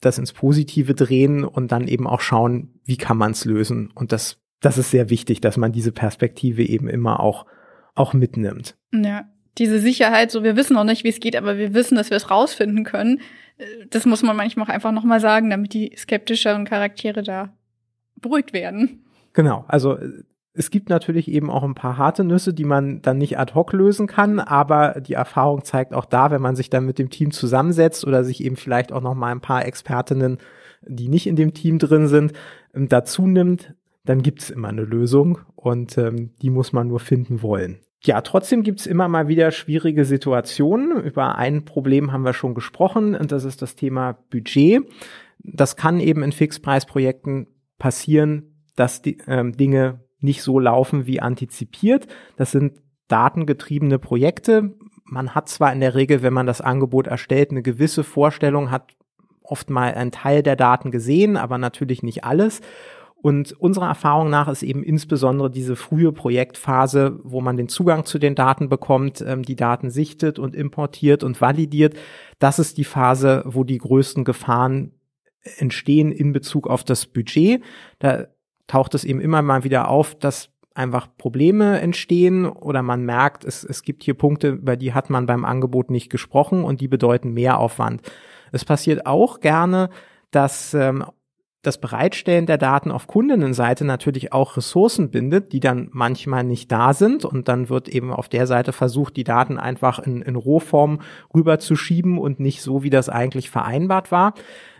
das ins Positive drehen und dann eben auch schauen, wie kann man es lösen. Und das, das ist sehr wichtig, dass man diese Perspektive eben immer auch, auch mitnimmt. Ja, diese Sicherheit, so wir wissen noch nicht, wie es geht, aber wir wissen, dass wir es rausfinden können das muss man manchmal auch einfach nochmal sagen, damit die skeptischeren Charaktere da beruhigt werden. Genau, also äh, es gibt natürlich eben auch ein paar harte Nüsse, die man dann nicht ad hoc lösen kann, aber die Erfahrung zeigt auch da, wenn man sich dann mit dem Team zusammensetzt oder sich eben vielleicht auch noch mal ein paar Expertinnen, die nicht in dem Team drin sind, ähm, dazu nimmt, dann gibt's immer eine Lösung und ähm, die muss man nur finden wollen. Ja, trotzdem gibt's immer mal wieder schwierige Situationen. Über ein Problem haben wir schon gesprochen und das ist das Thema Budget. Das kann eben in Fixpreisprojekten passieren, dass die ähm, Dinge nicht so laufen wie antizipiert. Das sind datengetriebene Projekte. Man hat zwar in der Regel, wenn man das Angebot erstellt, eine gewisse Vorstellung, hat oft mal einen Teil der Daten gesehen, aber natürlich nicht alles. Und unserer Erfahrung nach ist eben insbesondere diese frühe Projektphase, wo man den Zugang zu den Daten bekommt, ähm, die Daten sichtet und importiert und validiert, das ist die Phase, wo die größten Gefahren entstehen in Bezug auf das Budget. Da taucht es eben immer mal wieder auf, dass einfach Probleme entstehen oder man merkt, es, es gibt hier Punkte, über die hat man beim Angebot nicht gesprochen und die bedeuten mehr Aufwand. Es passiert auch gerne, dass ähm, das Bereitstellen der Daten auf Kundinnenseite natürlich auch Ressourcen bindet, die dann manchmal nicht da sind und dann wird eben auf der Seite versucht, die Daten einfach in, in Rohform rüberzuschieben und nicht so, wie das eigentlich vereinbart war.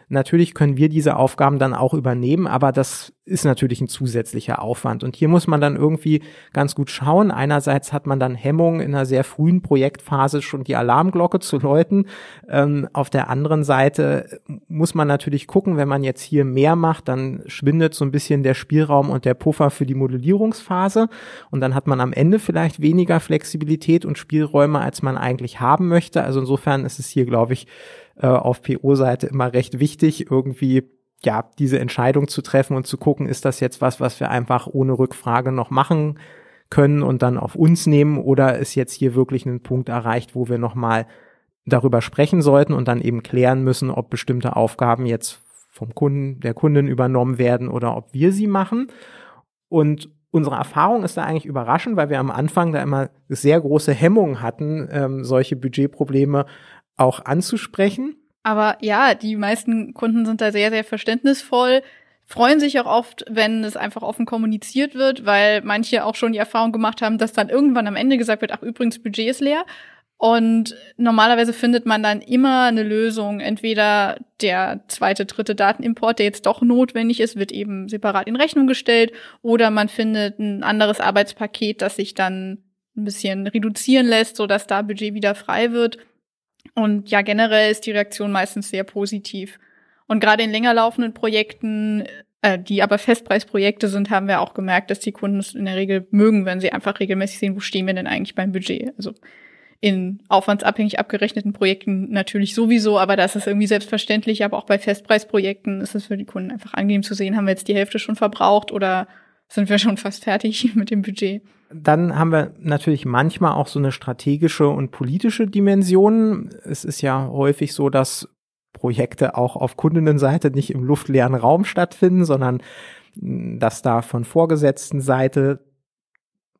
Natürlich können wir diese Aufgaben dann auch übernehmen, aber das ist natürlich ein zusätzlicher Aufwand. Und hier muss man dann irgendwie ganz gut schauen. Einerseits hat man dann Hemmungen in einer sehr frühen Projektphase schon die Alarmglocke zu läuten. Ähm, auf der anderen Seite muss man natürlich gucken, wenn man jetzt hier mehr macht, dann schwindet so ein bisschen der Spielraum und der Puffer für die Modellierungsphase. Und dann hat man am Ende vielleicht weniger Flexibilität und Spielräume, als man eigentlich haben möchte. Also insofern ist es hier, glaube ich, äh, auf PO-Seite immer recht wichtig, irgendwie ja, diese Entscheidung zu treffen und zu gucken, ist das jetzt was, was wir einfach ohne Rückfrage noch machen können und dann auf uns nehmen oder ist jetzt hier wirklich ein Punkt erreicht, wo wir nochmal darüber sprechen sollten und dann eben klären müssen, ob bestimmte Aufgaben jetzt vom Kunden, der Kundin übernommen werden oder ob wir sie machen. Und unsere Erfahrung ist da eigentlich überraschend, weil wir am Anfang da immer sehr große Hemmungen hatten, ähm, solche Budgetprobleme auch anzusprechen. Aber ja, die meisten Kunden sind da sehr, sehr verständnisvoll, freuen sich auch oft, wenn es einfach offen kommuniziert wird, weil manche auch schon die Erfahrung gemacht haben, dass dann irgendwann am Ende gesagt wird, ach übrigens, Budget ist leer. Und normalerweise findet man dann immer eine Lösung. Entweder der zweite, dritte Datenimport, der jetzt doch notwendig ist, wird eben separat in Rechnung gestellt, oder man findet ein anderes Arbeitspaket, das sich dann ein bisschen reduzieren lässt, so dass da Budget wieder frei wird. Und ja, generell ist die Reaktion meistens sehr positiv. Und gerade in länger laufenden Projekten, äh, die aber Festpreisprojekte sind, haben wir auch gemerkt, dass die Kunden es in der Regel mögen, wenn sie einfach regelmäßig sehen, wo stehen wir denn eigentlich beim Budget. Also in aufwandsabhängig abgerechneten Projekten natürlich sowieso, aber das ist irgendwie selbstverständlich. Aber auch bei Festpreisprojekten ist es für die Kunden einfach angenehm zu sehen, haben wir jetzt die Hälfte schon verbraucht oder sind wir schon fast fertig mit dem Budget. Dann haben wir natürlich manchmal auch so eine strategische und politische Dimension. Es ist ja häufig so, dass Projekte auch auf Kundinnenseite nicht im luftleeren Raum stattfinden, sondern hm, dass da von vorgesetzten Seite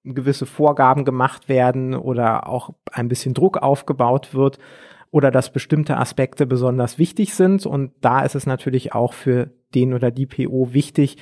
gewisse Vorgaben gemacht werden oder auch ein bisschen Druck aufgebaut wird oder dass bestimmte Aspekte besonders wichtig sind. Und da ist es natürlich auch für den oder die PO wichtig,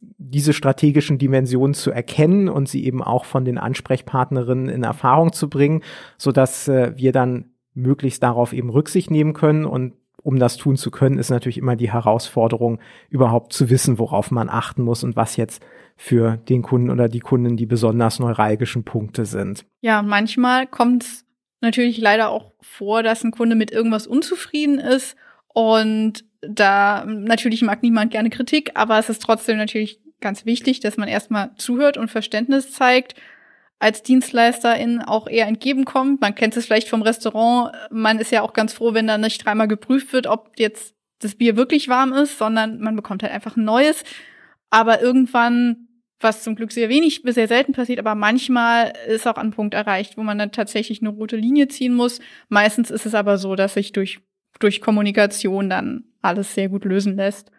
diese strategischen Dimensionen zu erkennen und sie eben auch von den Ansprechpartnerinnen in Erfahrung zu bringen, so dass äh, wir dann möglichst darauf eben Rücksicht nehmen können und um das tun zu können, ist natürlich immer die Herausforderung, überhaupt zu wissen, worauf man achten muss und was jetzt für den Kunden oder die Kunden die besonders neuralgischen Punkte sind. Ja, manchmal kommt es natürlich leider auch vor, dass ein Kunde mit irgendwas unzufrieden ist und da natürlich mag niemand gerne Kritik, aber es ist trotzdem natürlich ganz wichtig, dass man erstmal zuhört und Verständnis zeigt, als Dienstleisterin auch eher entgegenkommt. Man kennt es vielleicht vom Restaurant. Man ist ja auch ganz froh, wenn da nicht dreimal geprüft wird, ob jetzt das Bier wirklich warm ist, sondern man bekommt halt einfach ein neues. Aber irgendwann, was zum Glück sehr wenig, sehr selten passiert, aber manchmal ist auch ein Punkt erreicht, wo man dann tatsächlich eine rote Linie ziehen muss. Meistens ist es aber so, dass sich durch, durch Kommunikation dann alles sehr gut lösen lässt.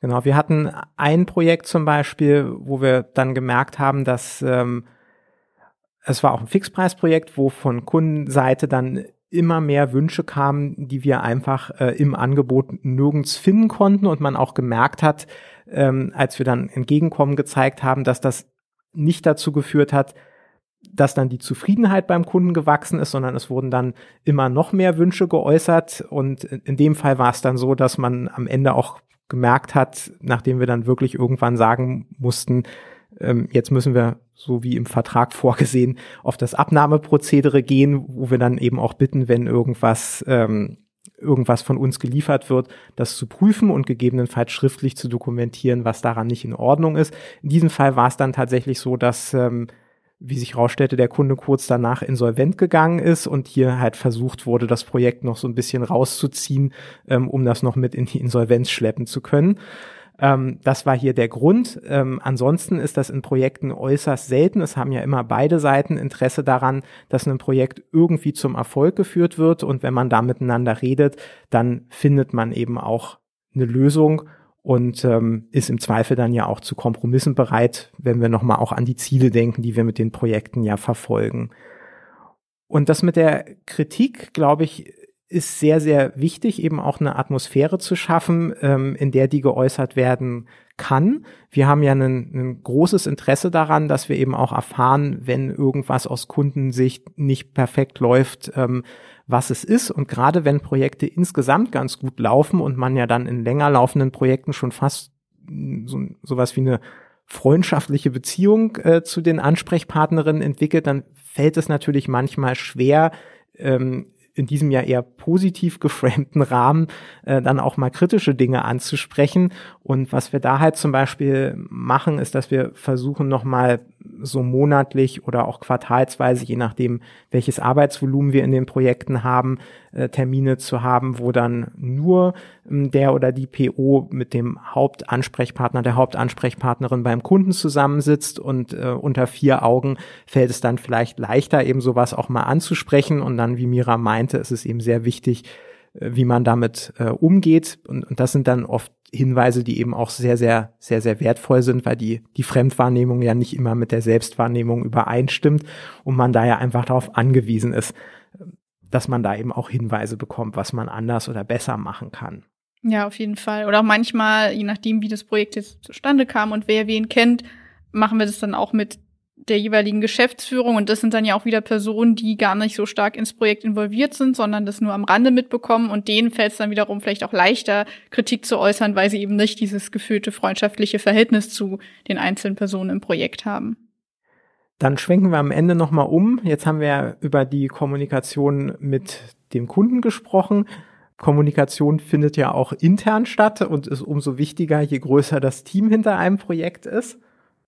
Genau, wir hatten ein Projekt zum Beispiel, wo wir dann gemerkt haben, dass ähm, es war auch ein Fixpreisprojekt, wo von Kundenseite dann immer mehr Wünsche kamen, die wir einfach äh, im Angebot nirgends finden konnten und man auch gemerkt hat, ähm, als wir dann Entgegenkommen gezeigt haben, dass das nicht dazu geführt hat, dass dann die Zufriedenheit beim Kunden gewachsen ist, sondern es wurden dann immer noch mehr Wünsche geäußert. Und in dem Fall war es dann so, dass man am Ende auch gemerkt hat, nachdem wir dann wirklich irgendwann sagen mussten, ähm, jetzt müssen wir, so wie im Vertrag vorgesehen, auf das Abnahmeprozedere gehen, wo wir dann eben auch bitten, wenn irgendwas ähm, irgendwas von uns geliefert wird, das zu prüfen und gegebenenfalls schriftlich zu dokumentieren, was daran nicht in Ordnung ist. In diesem Fall war es dann tatsächlich so, dass ähm, wie sich herausstellte, der Kunde kurz danach insolvent gegangen ist und hier halt versucht wurde, das Projekt noch so ein bisschen rauszuziehen, ähm, um das noch mit in die Insolvenz schleppen zu können. Ähm, das war hier der Grund. Ähm, ansonsten ist das in Projekten äußerst selten. Es haben ja immer beide Seiten Interesse daran, dass ein Projekt irgendwie zum Erfolg geführt wird und wenn man da miteinander redet, dann findet man eben auch eine Lösung und ähm, ist im Zweifel dann ja auch zu Kompromissen bereit, wenn wir nochmal auch an die Ziele denken, die wir mit den Projekten ja verfolgen. Und das mit der Kritik, glaube ich, ist sehr, sehr wichtig, eben auch eine Atmosphäre zu schaffen, ähm, in der die geäußert werden kann. Wir haben ja ein, ein großes Interesse daran, dass wir eben auch erfahren, wenn irgendwas aus Kundensicht nicht perfekt läuft, ähm, was es ist. Und gerade wenn Projekte insgesamt ganz gut laufen und man ja dann in länger laufenden Projekten schon fast so, sowas wie eine freundschaftliche Beziehung äh, zu den Ansprechpartnerinnen entwickelt, dann fällt es natürlich manchmal schwer, ähm, in diesem ja eher positiv geframten Rahmen äh, dann auch mal kritische Dinge anzusprechen. Und was wir da halt zum Beispiel machen, ist, dass wir versuchen nochmal so monatlich oder auch quartalsweise, je nachdem, welches Arbeitsvolumen wir in den Projekten haben, äh, Termine zu haben, wo dann nur äh, der oder die PO mit dem Hauptansprechpartner, der Hauptansprechpartnerin beim Kunden zusammensitzt und äh, unter vier Augen fällt es dann vielleicht leichter, eben sowas auch mal anzusprechen und dann, wie Mira meinte, ist es eben sehr wichtig, äh, wie man damit äh, umgeht. Und, und das sind dann oft Hinweise, die eben auch sehr, sehr, sehr, sehr wertvoll sind, weil die, die Fremdwahrnehmung ja nicht immer mit der Selbstwahrnehmung übereinstimmt und man da ja einfach darauf angewiesen ist, dass man da eben auch Hinweise bekommt, was man anders oder besser machen kann. Ja, auf jeden Fall. Oder auch manchmal, je nachdem, wie das Projekt jetzt zustande kam und wer wen kennt, machen wir das dann auch mit der jeweiligen Geschäftsführung. Und das sind dann ja auch wieder Personen, die gar nicht so stark ins Projekt involviert sind, sondern das nur am Rande mitbekommen. Und denen fällt es dann wiederum vielleicht auch leichter, Kritik zu äußern, weil sie eben nicht dieses gefühlte freundschaftliche Verhältnis zu den einzelnen Personen im Projekt haben. Dann schwenken wir am Ende nochmal um. Jetzt haben wir über die Kommunikation mit dem Kunden gesprochen. Kommunikation findet ja auch intern statt und ist umso wichtiger, je größer das Team hinter einem Projekt ist.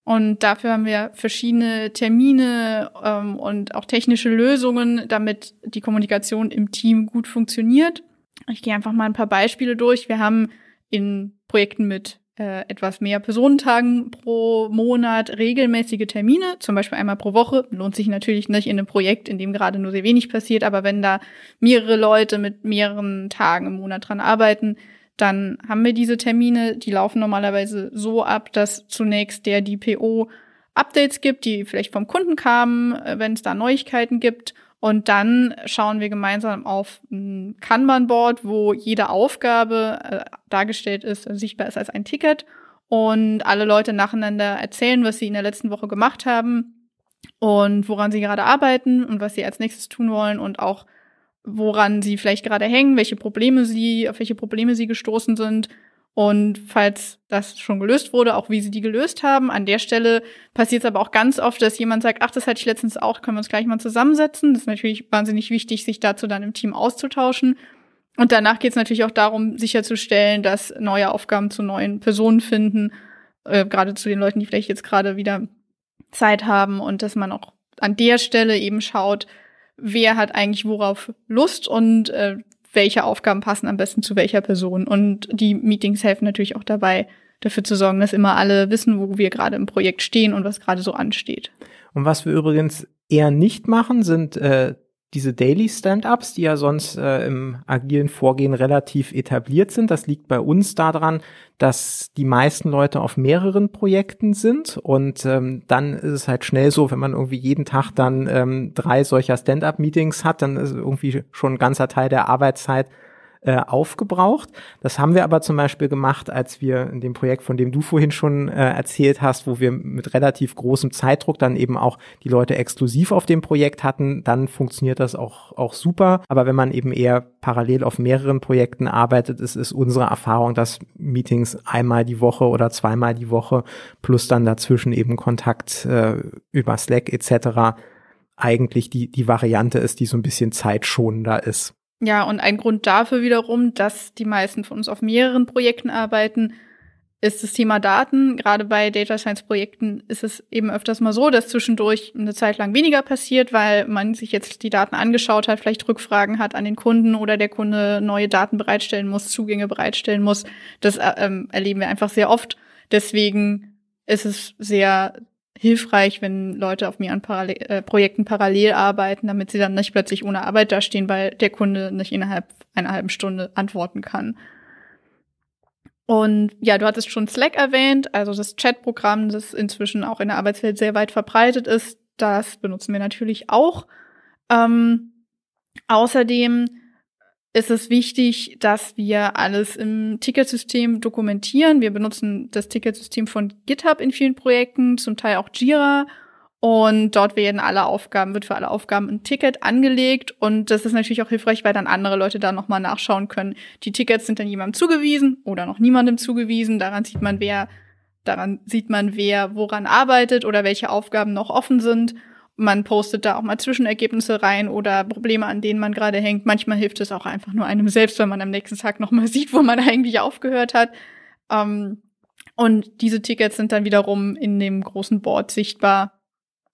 Und dafür haben wir verschiedene Termine ähm, und auch technische Lösungen, damit die Kommunikation im Team gut funktioniert. Ich gehe einfach mal ein paar Beispiele durch. Wir haben in Projekten mit äh, etwas mehr Personentagen pro Monat regelmäßige Termine, zum Beispiel einmal pro Woche. Lohnt sich natürlich nicht in einem Projekt, in dem gerade nur sehr wenig passiert, aber wenn da mehrere Leute mit mehreren Tagen im Monat dran arbeiten, dann haben wir diese Termine, die laufen normalerweise so ab, dass zunächst der DPO Updates gibt, die vielleicht vom Kunden kamen, äh, wenn es da Neuigkeiten gibt. Und dann schauen wir gemeinsam auf ein Kanban-Board, wo jede Aufgabe äh, dargestellt ist, also sichtbar ist als ein Ticket. Und alle Leute nacheinander erzählen, was sie in der letzten Woche gemacht haben und woran sie gerade arbeiten und was sie als nächstes tun wollen und auch woran sie vielleicht gerade hängen, welche Probleme sie, auf welche Probleme sie gestoßen sind und falls das schon gelöst wurde, auch wie sie die gelöst haben. An der Stelle passiert es aber auch ganz oft, dass jemand sagt, ach, das hatte ich letztens auch, können wir uns gleich mal zusammensetzen. Das ist natürlich wahnsinnig wichtig, sich dazu dann im Team auszutauschen. Und danach geht es natürlich auch darum, sicherzustellen, dass neue Aufgaben zu neuen Personen finden, äh, gerade zu den Leuten, die vielleicht jetzt gerade wieder Zeit haben und dass man auch an der Stelle eben schaut, wer hat eigentlich worauf Lust und äh, welche Aufgaben passen am besten zu welcher Person. Und die Meetings helfen natürlich auch dabei, dafür zu sorgen, dass immer alle wissen, wo wir gerade im Projekt stehen und was gerade so ansteht. Und was wir übrigens eher nicht machen, sind äh, diese Daily Stand-ups, die ja sonst äh, im agilen Vorgehen relativ etabliert sind. Das liegt bei uns daran, dass die meisten Leute auf mehreren Projekten sind und ähm, dann ist es halt schnell so, wenn man irgendwie jeden Tag dann ähm, drei solcher Stand-up-Meetings hat, dann ist irgendwie schon ein ganzer Teil der Arbeitszeit äh, aufgebraucht. Das haben wir aber zum Beispiel gemacht, als wir in dem Projekt, von dem du vorhin schon äh, erzählt hast, wo wir mit relativ großem Zeitdruck dann eben auch die Leute exklusiv auf dem Projekt hatten, dann funktioniert das auch, auch super. Aber wenn man eben eher parallel auf mehreren Projekten arbeitet, ist, ist unsere Erfahrung, dass Meetings einmal die Woche oder zweimal die Woche plus dann dazwischen eben Kontakt äh, über Slack etc. eigentlich die, die Variante ist, die so ein bisschen zeitschonender ist. Ja, und ein Grund dafür wiederum, dass die meisten von uns auf mehreren Projekten arbeiten, ist das Thema Daten. Gerade bei Data Science Projekten ist es eben öfters mal so, dass zwischendurch eine Zeit lang weniger passiert, weil man sich jetzt die Daten angeschaut hat, vielleicht Rückfragen hat an den Kunden oder der Kunde neue Daten bereitstellen muss, Zugänge bereitstellen muss. Das äh, ähm, erleben wir einfach sehr oft. Deswegen ist es sehr hilfreich, wenn Leute auf mehreren Parallel, äh, Projekten parallel arbeiten, damit sie dann nicht plötzlich ohne Arbeit dastehen, weil der Kunde nicht innerhalb einer halben Stunde antworten kann. Und ja, du hattest schon Slack erwähnt, also das Chatprogramm, das inzwischen auch in der Arbeitswelt sehr weit verbreitet ist. Das benutzen wir natürlich auch. Ähm, außerdem ist es wichtig, dass wir alles im Ticketsystem dokumentieren. Wir benutzen das Ticketsystem von GitHub in vielen Projekten, zum Teil auch Jira. Und dort werden alle Aufgaben, wird für alle Aufgaben ein Ticket angelegt. Und das ist natürlich auch hilfreich, weil dann andere Leute da nochmal nachschauen können. Die Tickets sind dann jemandem zugewiesen oder noch niemandem zugewiesen. Daran sieht man, wer, daran sieht man, wer woran arbeitet oder welche Aufgaben noch offen sind. Man postet da auch mal Zwischenergebnisse rein oder Probleme, an denen man gerade hängt. Manchmal hilft es auch einfach nur einem selbst, wenn man am nächsten Tag nochmal sieht, wo man eigentlich aufgehört hat. Ähm, und diese Tickets sind dann wiederum in dem großen Board sichtbar,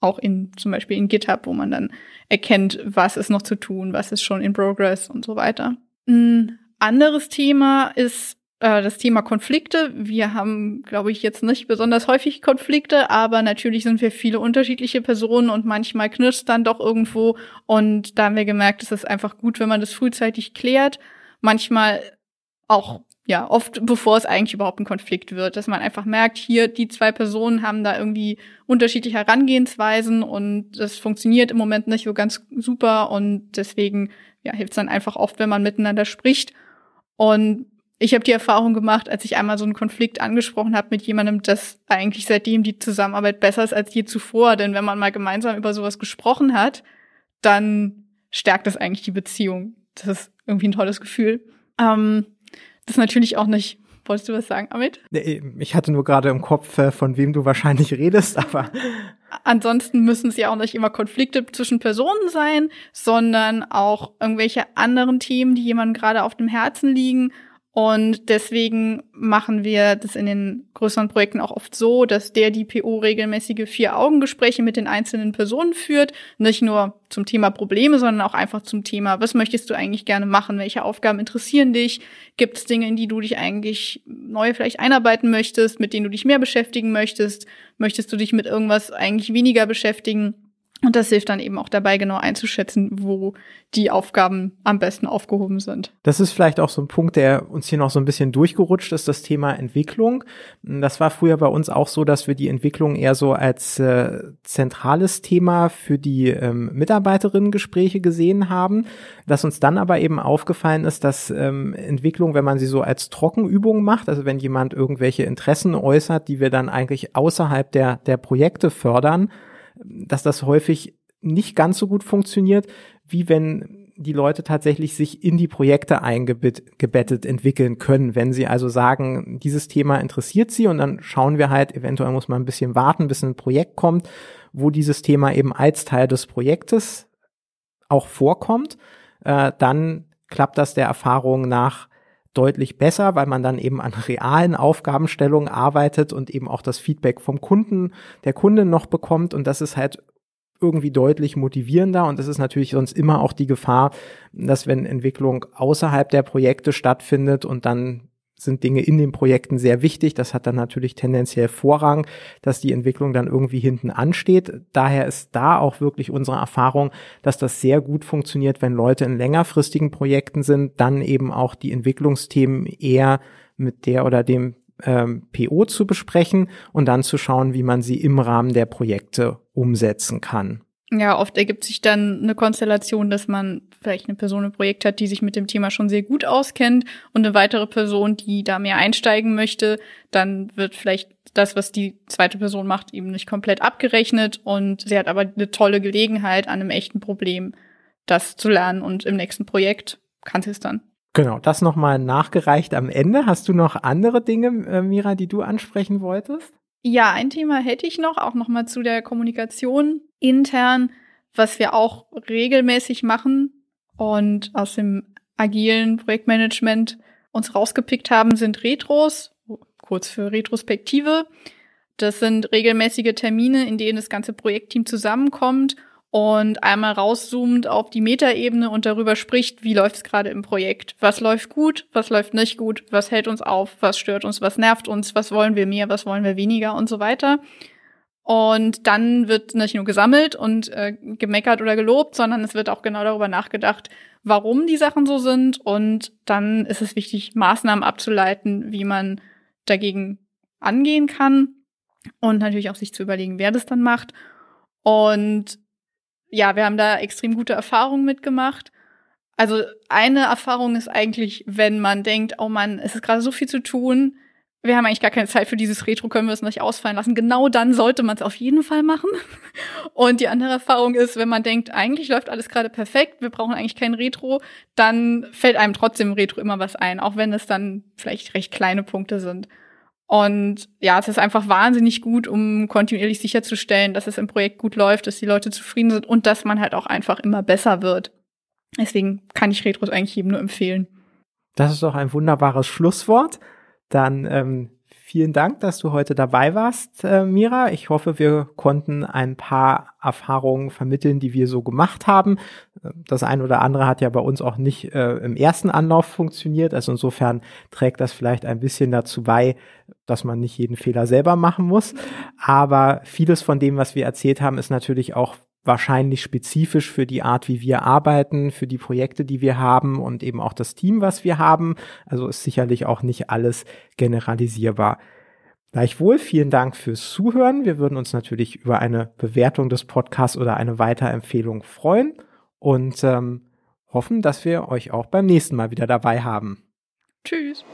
auch in zum Beispiel in GitHub, wo man dann erkennt, was ist noch zu tun, was ist schon in Progress und so weiter. Ein anderes Thema ist äh, das Thema Konflikte. Wir haben, glaube ich, jetzt nicht besonders häufig Konflikte, aber natürlich sind wir viele unterschiedliche Personen und manchmal knirscht dann doch irgendwo. Und da haben wir gemerkt, es ist einfach gut, wenn man das frühzeitig klärt. Manchmal auch ja, oft bevor es eigentlich überhaupt ein Konflikt wird, dass man einfach merkt, hier die zwei Personen haben da irgendwie unterschiedliche Herangehensweisen und das funktioniert im Moment nicht so ganz super und deswegen ja, hilft es dann einfach oft, wenn man miteinander spricht. Und ich habe die Erfahrung gemacht, als ich einmal so einen Konflikt angesprochen habe mit jemandem, dass eigentlich seitdem die Zusammenarbeit besser ist als je zuvor. Denn wenn man mal gemeinsam über sowas gesprochen hat, dann stärkt das eigentlich die Beziehung. Das ist irgendwie ein tolles Gefühl. Ähm, das ist natürlich auch nicht. Wolltest du was sagen, Amit? Ich hatte nur gerade im Kopf, äh, von wem du wahrscheinlich redest, aber. Ansonsten müssen es ja auch nicht immer Konflikte zwischen Personen sein, sondern auch irgendwelche anderen Themen, die jemandem gerade auf dem Herzen liegen und deswegen machen wir das in den größeren Projekten auch oft so, dass der die PO regelmäßige Vier-Augen-Gespräche mit den einzelnen Personen führt. Nicht nur zum Thema Probleme, sondern auch einfach zum Thema, was möchtest du eigentlich gerne machen? Welche Aufgaben interessieren dich? Gibt es Dinge, in die du dich eigentlich neu vielleicht einarbeiten möchtest, mit denen du dich mehr beschäftigen möchtest? Möchtest du dich mit irgendwas eigentlich weniger beschäftigen? Und das hilft dann eben auch dabei, genau einzuschätzen, wo die Aufgaben am besten aufgehoben sind. Das ist vielleicht auch so ein Punkt, der uns hier noch so ein bisschen durchgerutscht ist, das Thema Entwicklung. Das war früher bei uns auch so, dass wir die Entwicklung eher so als äh, zentrales Thema für die ähm, Mitarbeiterinnengespräche gesehen haben. Dass uns dann aber eben aufgefallen ist, dass ähm, Entwicklung, wenn man sie so als Trockenübung macht, also wenn jemand irgendwelche Interessen äußert, die wir dann eigentlich außerhalb der, der Projekte fördern, dass das häufig nicht ganz so gut funktioniert, wie wenn die Leute tatsächlich sich in die Projekte eingebettet entwickeln können. Wenn sie also sagen, dieses Thema interessiert sie und dann schauen wir halt, eventuell muss man ein bisschen warten, bis ein Projekt kommt, wo dieses Thema eben als Teil des Projektes auch vorkommt, äh, dann klappt das der Erfahrung nach deutlich besser, weil man dann eben an realen Aufgabenstellungen arbeitet und eben auch das Feedback vom Kunden, der Kunde noch bekommt. Und das ist halt irgendwie deutlich motivierender. Und es ist natürlich sonst immer auch die Gefahr, dass wenn Entwicklung außerhalb der Projekte stattfindet und dann sind Dinge in den Projekten sehr wichtig. Das hat dann natürlich tendenziell Vorrang, dass die Entwicklung dann irgendwie hinten ansteht. Daher ist da auch wirklich unsere Erfahrung, dass das sehr gut funktioniert, wenn Leute in längerfristigen Projekten sind, dann eben auch die Entwicklungsthemen eher mit der oder dem ähm, PO zu besprechen und dann zu schauen, wie man sie im Rahmen der Projekte umsetzen kann. Ja, oft ergibt sich dann eine Konstellation, dass man vielleicht eine Person im Projekt hat, die sich mit dem Thema schon sehr gut auskennt und eine weitere Person, die da mehr einsteigen möchte. Dann wird vielleicht das, was die zweite Person macht, eben nicht komplett abgerechnet und sie hat aber eine tolle Gelegenheit, an einem echten Problem das zu lernen und im nächsten Projekt kann sie es dann. Genau, das nochmal nachgereicht am Ende. Hast du noch andere Dinge, äh, Mira, die du ansprechen wolltest? Ja, ein Thema hätte ich noch, auch nochmal zu der Kommunikation intern, was wir auch regelmäßig machen und aus dem agilen Projektmanagement uns rausgepickt haben, sind Retros, kurz für Retrospektive. Das sind regelmäßige Termine, in denen das ganze Projektteam zusammenkommt und einmal rauszoomt auf die Metaebene und darüber spricht, wie läuft es gerade im Projekt. Was läuft gut, was läuft nicht gut, was hält uns auf, was stört uns, was nervt uns, was wollen wir mehr, was wollen wir weniger und so weiter. Und dann wird nicht nur gesammelt und äh, gemeckert oder gelobt, sondern es wird auch genau darüber nachgedacht, warum die Sachen so sind. Und dann ist es wichtig, Maßnahmen abzuleiten, wie man dagegen angehen kann. Und natürlich auch sich zu überlegen, wer das dann macht. Und ja, wir haben da extrem gute Erfahrungen mitgemacht. Also eine Erfahrung ist eigentlich, wenn man denkt, oh man, es ist gerade so viel zu tun, wir haben eigentlich gar keine Zeit für dieses Retro, können wir es nicht ausfallen lassen. Genau dann sollte man es auf jeden Fall machen. Und die andere Erfahrung ist, wenn man denkt, eigentlich läuft alles gerade perfekt, wir brauchen eigentlich kein Retro, dann fällt einem trotzdem Retro immer was ein, auch wenn es dann vielleicht recht kleine Punkte sind. Und ja, es ist einfach wahnsinnig gut, um kontinuierlich sicherzustellen, dass es im Projekt gut läuft, dass die Leute zufrieden sind und dass man halt auch einfach immer besser wird. Deswegen kann ich Retros eigentlich jedem nur empfehlen. Das ist doch ein wunderbares Schlusswort. Dann ähm, vielen Dank, dass du heute dabei warst, äh, Mira. Ich hoffe, wir konnten ein paar Erfahrungen vermitteln, die wir so gemacht haben. Das eine oder andere hat ja bei uns auch nicht äh, im ersten Anlauf funktioniert. Also insofern trägt das vielleicht ein bisschen dazu bei, dass man nicht jeden Fehler selber machen muss. Aber vieles von dem, was wir erzählt haben, ist natürlich auch wahrscheinlich spezifisch für die Art, wie wir arbeiten, für die Projekte, die wir haben und eben auch das Team, was wir haben. Also ist sicherlich auch nicht alles generalisierbar. Gleichwohl vielen Dank fürs Zuhören. Wir würden uns natürlich über eine Bewertung des Podcasts oder eine Weiterempfehlung freuen und ähm, hoffen, dass wir euch auch beim nächsten Mal wieder dabei haben. Tschüss.